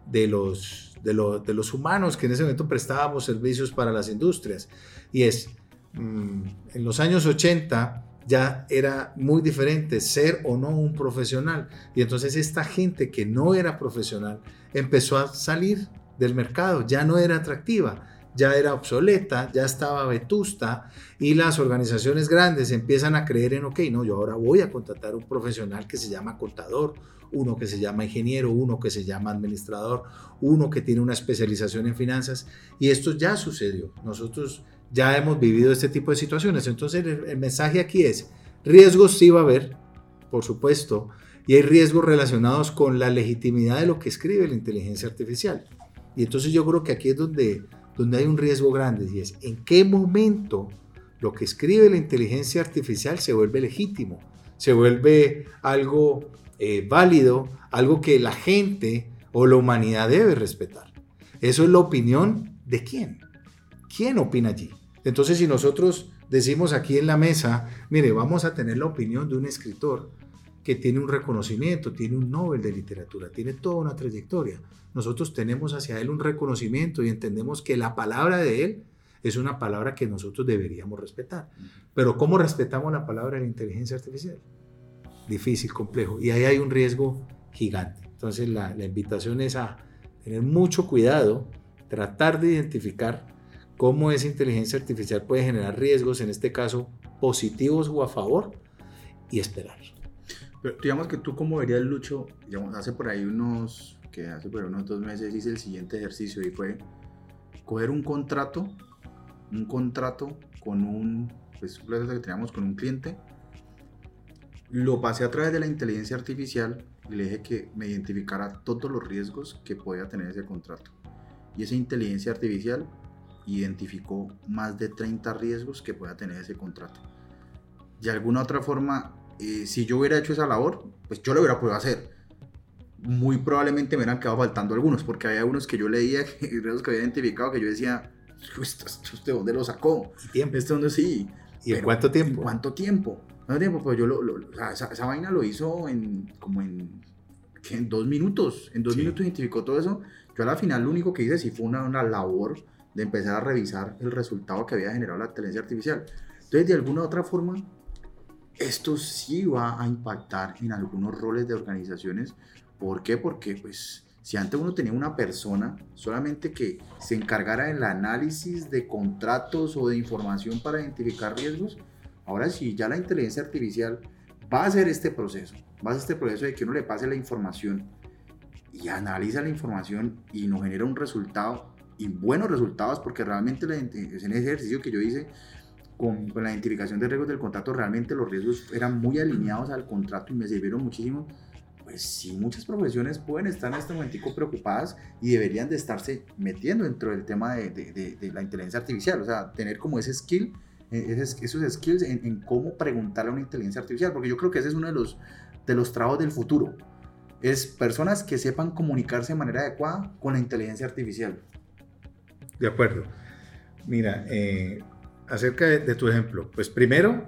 de los, de, de los humanos que en ese momento prestábamos servicios para las industrias. Y es, mm, en los años 80, ya era muy diferente ser o no un profesional. Y entonces esta gente que no era profesional empezó a salir del mercado, ya no era atractiva, ya era obsoleta, ya estaba vetusta y las organizaciones grandes empiezan a creer en, ok, no, yo ahora voy a contratar un profesional que se llama contador, uno que se llama ingeniero, uno que se llama administrador, uno que tiene una especialización en finanzas. Y esto ya sucedió. Nosotros ya hemos vivido este tipo de situaciones. Entonces el, mensaje aquí es, riesgos sí va a haber, por supuesto, y hay riesgos relacionados con la legitimidad de lo que escribe la inteligencia artificial. Y entonces yo creo que aquí es donde, donde hay un riesgo grande, y es en qué momento lo que escribe la inteligencia artificial se vuelve legítimo, se vuelve algo eh, válido, algo que la gente o la humanidad debe respetar. Eso es la opinión de quién. ¿Quién opina allí? Entonces, si nosotros decimos aquí en la mesa, mire, vamos a tener la opinión de un escritor que tiene un reconocimiento, tiene un Nobel de literatura, tiene toda una trayectoria. Nosotros tenemos hacia él un reconocimiento y entendemos que la palabra de él es una palabra que nosotros deberíamos respetar. Pero ¿cómo respetamos la palabra de la inteligencia artificial? Difícil, complejo. Y ahí hay un riesgo gigante. Entonces la, la invitación es a tener mucho cuidado, tratar de identificar cómo esa inteligencia artificial puede generar riesgos, en este caso positivos o a favor, y esperar. Pero digamos que tú como verías Lucho, digamos, hace por ahí unos, que hace por unos dos meses hice el siguiente ejercicio y fue coger un contrato, un contrato con un, pues que teníamos con un cliente, lo pasé a través de la inteligencia artificial y le dije que me identificara todos los riesgos que podía tener ese contrato. Y esa inteligencia artificial identificó más de 30 riesgos que pueda tener ese contrato. De alguna otra forma, eh, si yo hubiera hecho esa labor, pues yo lo hubiera podido hacer. Muy probablemente me hubieran quedado faltando algunos, porque había algunos que yo leía, riesgos que había identificado, que yo decía, ¿usted dónde lo sacó? ¿Y tiempo? ¿Este dónde sí? ¿Y en cuánto tiempo? ¿En cuánto tiempo? ¿Cuánto tiempo? Pues yo lo, esa, vaina lo hizo en como en, en dos minutos. En dos minutos identificó todo eso. Yo a la final lo único que hice sí fue una, una labor de empezar a revisar el resultado que había generado la inteligencia artificial. Entonces, de alguna u otra forma, esto sí va a impactar en algunos roles de organizaciones. ¿Por qué? Porque, pues, si antes uno tenía una persona solamente que se encargara del análisis de contratos o de información para identificar riesgos, ahora sí, ya la inteligencia artificial va a hacer este proceso, va a hacer este proceso de que uno le pase la información y analiza la información y nos genera un resultado y buenos resultados porque realmente en ese ejercicio que yo hice con, la identificación de riesgos del contrato, realmente los riesgos eran muy alineados al contrato y me sirvieron muchísimo. Pues sí, muchas profesiones pueden estar en este momento preocupadas y deberían de estarse metiendo dentro del tema de, de, la inteligencia artificial, o sea, tener como ese skill, eh, esos skills en, en, cómo preguntarle a una inteligencia artificial, porque yo creo que ese es uno de los, de los trabajos del futuro. Es personas que sepan comunicarse de manera adecuada con la inteligencia artificial. De acuerdo. Mira, eh, acerca de, tu ejemplo, pues primero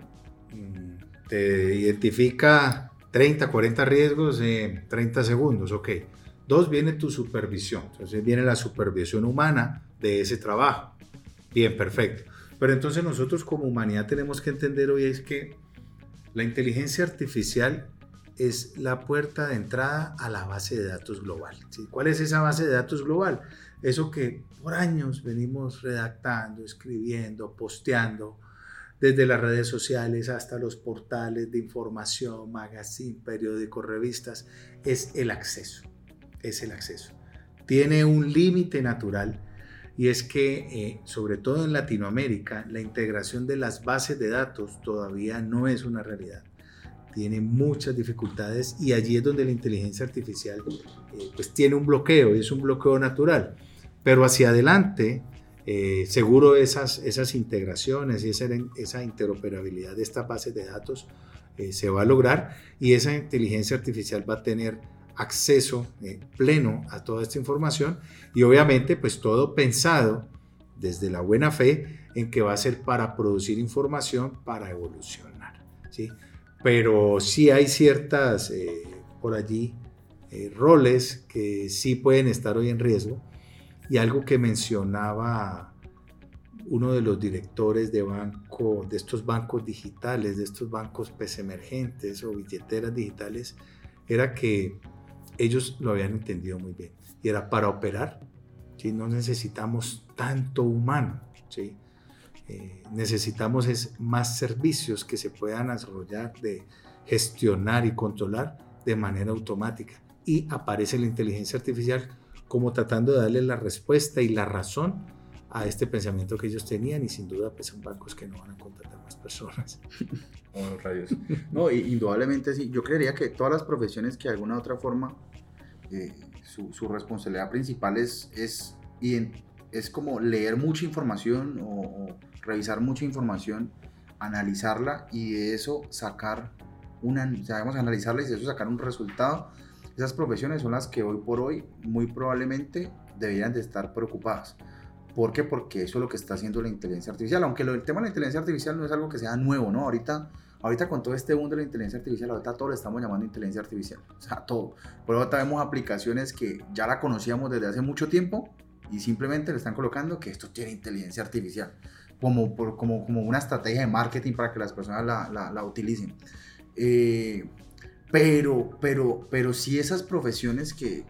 mm, te identifica 30, 40 riesgos en 30 segundos, ok. Dos, viene tu supervisión, entonces viene la supervisión humana de ese trabajo. Bien, perfecto. Pero entonces nosotros como humanidad tenemos que entender hoy es que la inteligencia artificial es la puerta de entrada a la base de datos global. ¿Cuál es esa base de datos global? Eso que por años venimos redactando, escribiendo, posteando, desde las redes sociales hasta los portales de información, magazine, periódicos, revistas, es el acceso, es el acceso. Tiene un límite natural y es que, eh, sobre todo en Latinoamérica, la integración de las bases de datos todavía no es una realidad tiene muchas dificultades y allí es donde la inteligencia artificial eh, pues tiene un bloqueo es un bloqueo natural. Pero hacia adelante, eh, seguro esas, esas integraciones y esa, interoperabilidad de estas bases de datos eh, se va a lograr y esa inteligencia artificial va a tener acceso pleno a toda esta información y obviamente pues todo pensado desde la buena fe en que va a ser para producir información para evolucionar. ¿sí? pero sí hay ciertas eh, por allí eh, roles que sí pueden estar hoy en riesgo y algo que mencionaba uno de los directores de banco de estos bancos digitales de estos bancos pues emergentes o billeteras digitales era que ellos lo habían entendido muy bien y era para operar ¿sí? no necesitamos tanto humano ¿sí? Eh, necesitamos es más servicios que se puedan desarrollar, de gestionar y controlar de manera automática. Y aparece la inteligencia artificial como tratando de darle la respuesta y la razón a este pensamiento que ellos tenían y sin duda pues son bancos que no van a contratar más personas. Oh, rayos. No, indudablemente sí. Yo creería que todas las profesiones que de alguna u otra forma eh, su, su, responsabilidad principal es, es, es como leer mucha información o revisar mucha información, analizarla y de eso sacar una, sabemos analizarla y de eso sacar un resultado. Esas profesiones son las que hoy por hoy muy probablemente deberían de estar preocupadas. ¿Por qué? Porque eso es lo que está haciendo la inteligencia artificial. Aunque el tema de la inteligencia artificial no es algo que sea nuevo, ¿no? Ahorita, ahorita con todo este mundo de la inteligencia artificial, ahorita todo lo estamos llamando inteligencia artificial. O sea, todo. Por eso tenemos aplicaciones que ya la conocíamos desde hace mucho tiempo y simplemente le están colocando que esto tiene inteligencia artificial como, como, como una estrategia de marketing para que las personas la, la, la utilicen. Eh, pero, pero, pero sí esas profesiones que,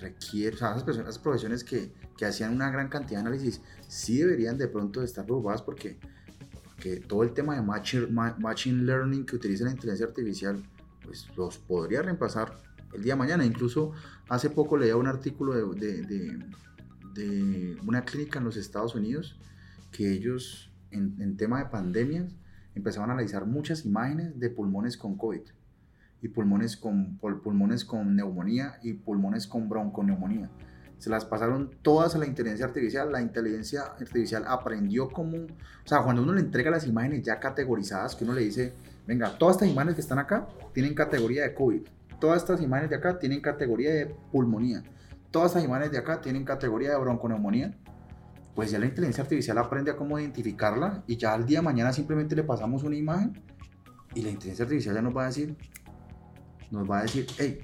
requieren, o sea, esas, profesiones que, hacían una gran cantidad de análisis, sí deberían de pronto estar preocupadas porque, todo el tema de machine, learning que utiliza la inteligencia artificial, pues los podría reemplazar el día de mañana. Incluso hace poco leía un artículo de, una clínica en los Estados Unidos que ellos en, tema de pandemias empezaban a analizar muchas imágenes de pulmones con COVID y pulmones con, pulmones con neumonía y pulmones con bronconeumonía. Se las pasaron todas a la inteligencia artificial. La inteligencia artificial aprendió cómo, o sea, cuando uno le entrega las imágenes ya categorizadas, que uno le dice, venga, todas estas imágenes que están acá tienen categoría de COVID, todas estas imágenes de acá tienen categoría de pulmonía, todas estas imágenes de acá tienen categoría de bronconeumonía, pues ya la inteligencia artificial aprende a cómo identificarla y ya al día de mañana simplemente le pasamos una imagen y la inteligencia artificial ya nos va a decir, nos va a decir, hey,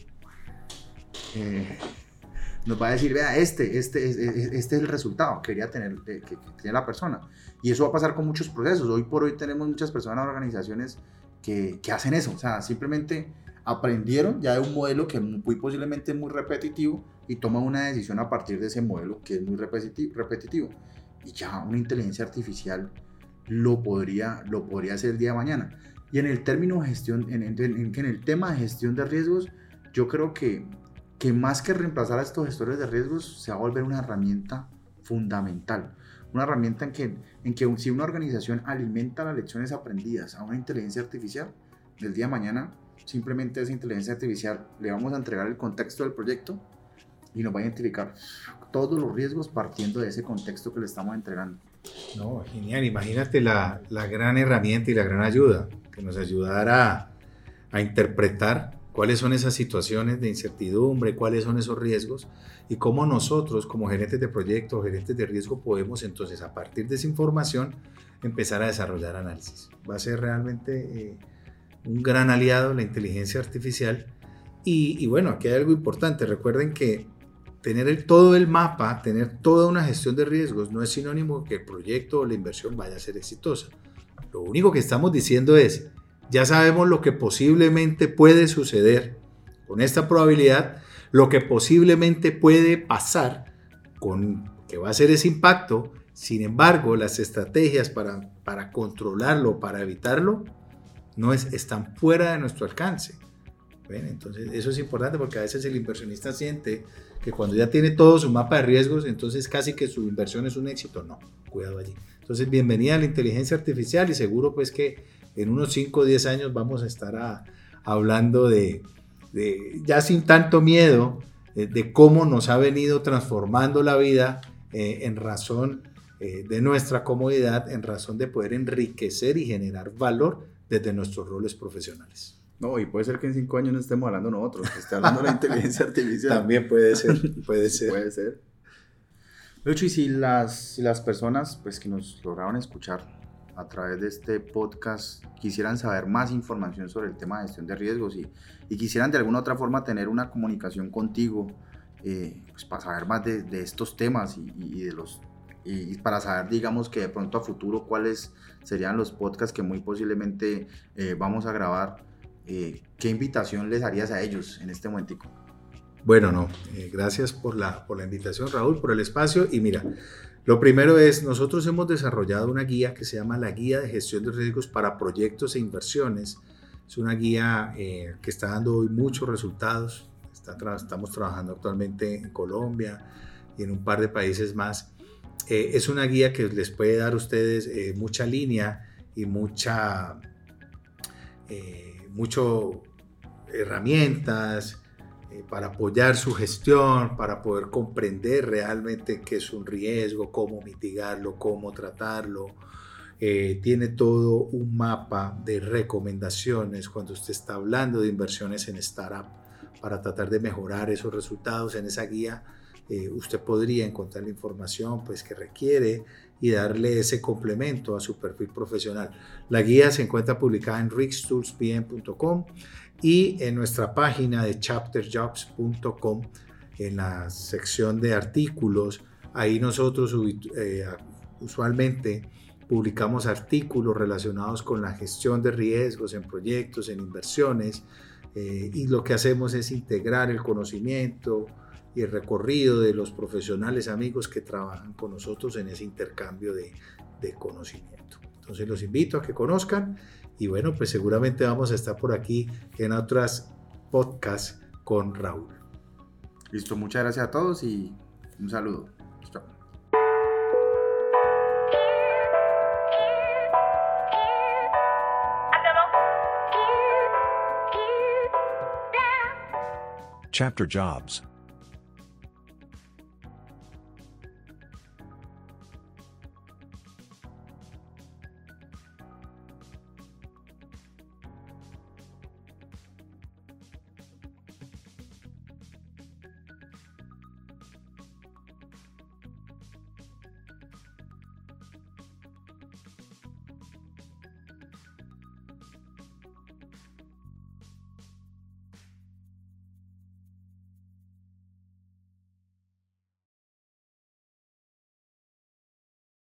eh, nos va a decir, vea, este, este, este, es el resultado que quería tener, que, tiene la persona. Y eso va a pasar con muchos procesos. Hoy por hoy tenemos muchas personas, organizaciones que, que hacen eso. O sea, simplemente aprendieron ya de un modelo que muy posiblemente es muy repetitivo y toman una decisión a partir de ese modelo que es muy repetitivo. Y ya una inteligencia artificial lo podría, lo podría hacer el día de mañana. Y en el término gestión, en, en, en, el tema de gestión de riesgos, yo creo que, que más que reemplazar a estos gestores de riesgos, se va a volver una herramienta fundamental. Una herramienta en que, en que si una organización alimenta las lecciones aprendidas a una inteligencia artificial, del día de mañana simplemente esa inteligencia artificial le vamos a entregar el contexto del proyecto y nos va a identificar todos los riesgos partiendo de ese contexto que le estamos entregando. No, genial. Imagínate la, la gran herramienta y la gran ayuda que nos ayudará a, interpretar cuáles son esas situaciones de incertidumbre, cuáles son esos riesgos y cómo nosotros como gerentes de proyecto, gerentes de riesgo podemos entonces a partir de esa información empezar a desarrollar análisis. Va a ser realmente eh, un gran aliado la inteligencia artificial y, bueno, aquí hay algo importante, recuerden que tener todo el mapa, tener toda una gestión de riesgos no es sinónimo que el proyecto o la inversión vaya a ser exitosa. Lo único que estamos diciendo es, ya sabemos lo que posiblemente puede suceder con esta probabilidad, lo que posiblemente puede pasar con que va a ser ese impacto. Sin embargo, las estrategias para, para controlarlo, para evitarlo, no es, están fuera de nuestro alcance. entonces, eso es importante porque a veces el inversionista siente que cuando ya tiene todo su mapa de riesgos, entonces casi que su inversión es un éxito. No, cuidado allí. Entonces, bienvenida a la inteligencia artificial y seguro pues que en unos 5 o 10 años vamos a estar hablando de, ya sin tanto miedo, eh, de cómo nos ha venido transformando la vida eh, en razón eh, de nuestra comodidad, en razón de poder enriquecer y generar valor desde nuestros roles profesionales. No, y puede ser que en cinco años no estemos hablando nosotros, que esté hablando la inteligencia artificial. También puede ser, puede ser. puede ser. De hecho, y si las, si las personas pues, que nos lograron escuchar a través de este podcast quisieran saber más información sobre el tema de gestión de riesgos y, y quisieran de alguna otra forma tener una comunicación contigo eh, pues para saber más de, de estos temas y, y, de los y para saber digamos que de pronto a futuro cuáles serían los podcasts que muy posiblemente eh, vamos a grabar eh, ¿qué invitación les harías a ellos en este momentico? Bueno, no, gracias por la, por la invitación Raúl, por el espacio y mira, lo primero es, nosotros hemos desarrollado una guía que se llama la Guía de Gestión de Riesgos para Proyectos e Inversiones. Es una guía eh, que está dando hoy muchos resultados. estamos trabajando actualmente en Colombia y en un par de países más. Eh, es una guía que les puede dar a ustedes eh, mucha línea y mucha, mucho herramientas, eh, para apoyar su gestión, para poder comprender realmente qué es un riesgo, cómo mitigarlo, cómo tratarlo. Eh, tiene todo un mapa de recomendaciones cuando usted está hablando de inversiones en startup para tratar de mejorar esos resultados. En esa guía eh, usted podría encontrar la información pues, que requiere y darle ese complemento a su perfil profesional. La guía se encuentra publicada en rixtoolsbm.com y en nuestra página de chapterjobs.com, en la sección de artículos, ahí nosotros eh, usualmente publicamos artículos relacionados con la gestión de riesgos en proyectos, en inversiones, eh, y lo que hacemos es integrar el conocimiento y el recorrido de los profesionales amigos que trabajan con nosotros en ese intercambio de, de conocimiento. Entonces los invito a que conozcan y bueno, pues seguramente vamos a estar por aquí en otras podcasts con Raúl. Listo, muchas gracias a todos y un saludo. Chapter Jobs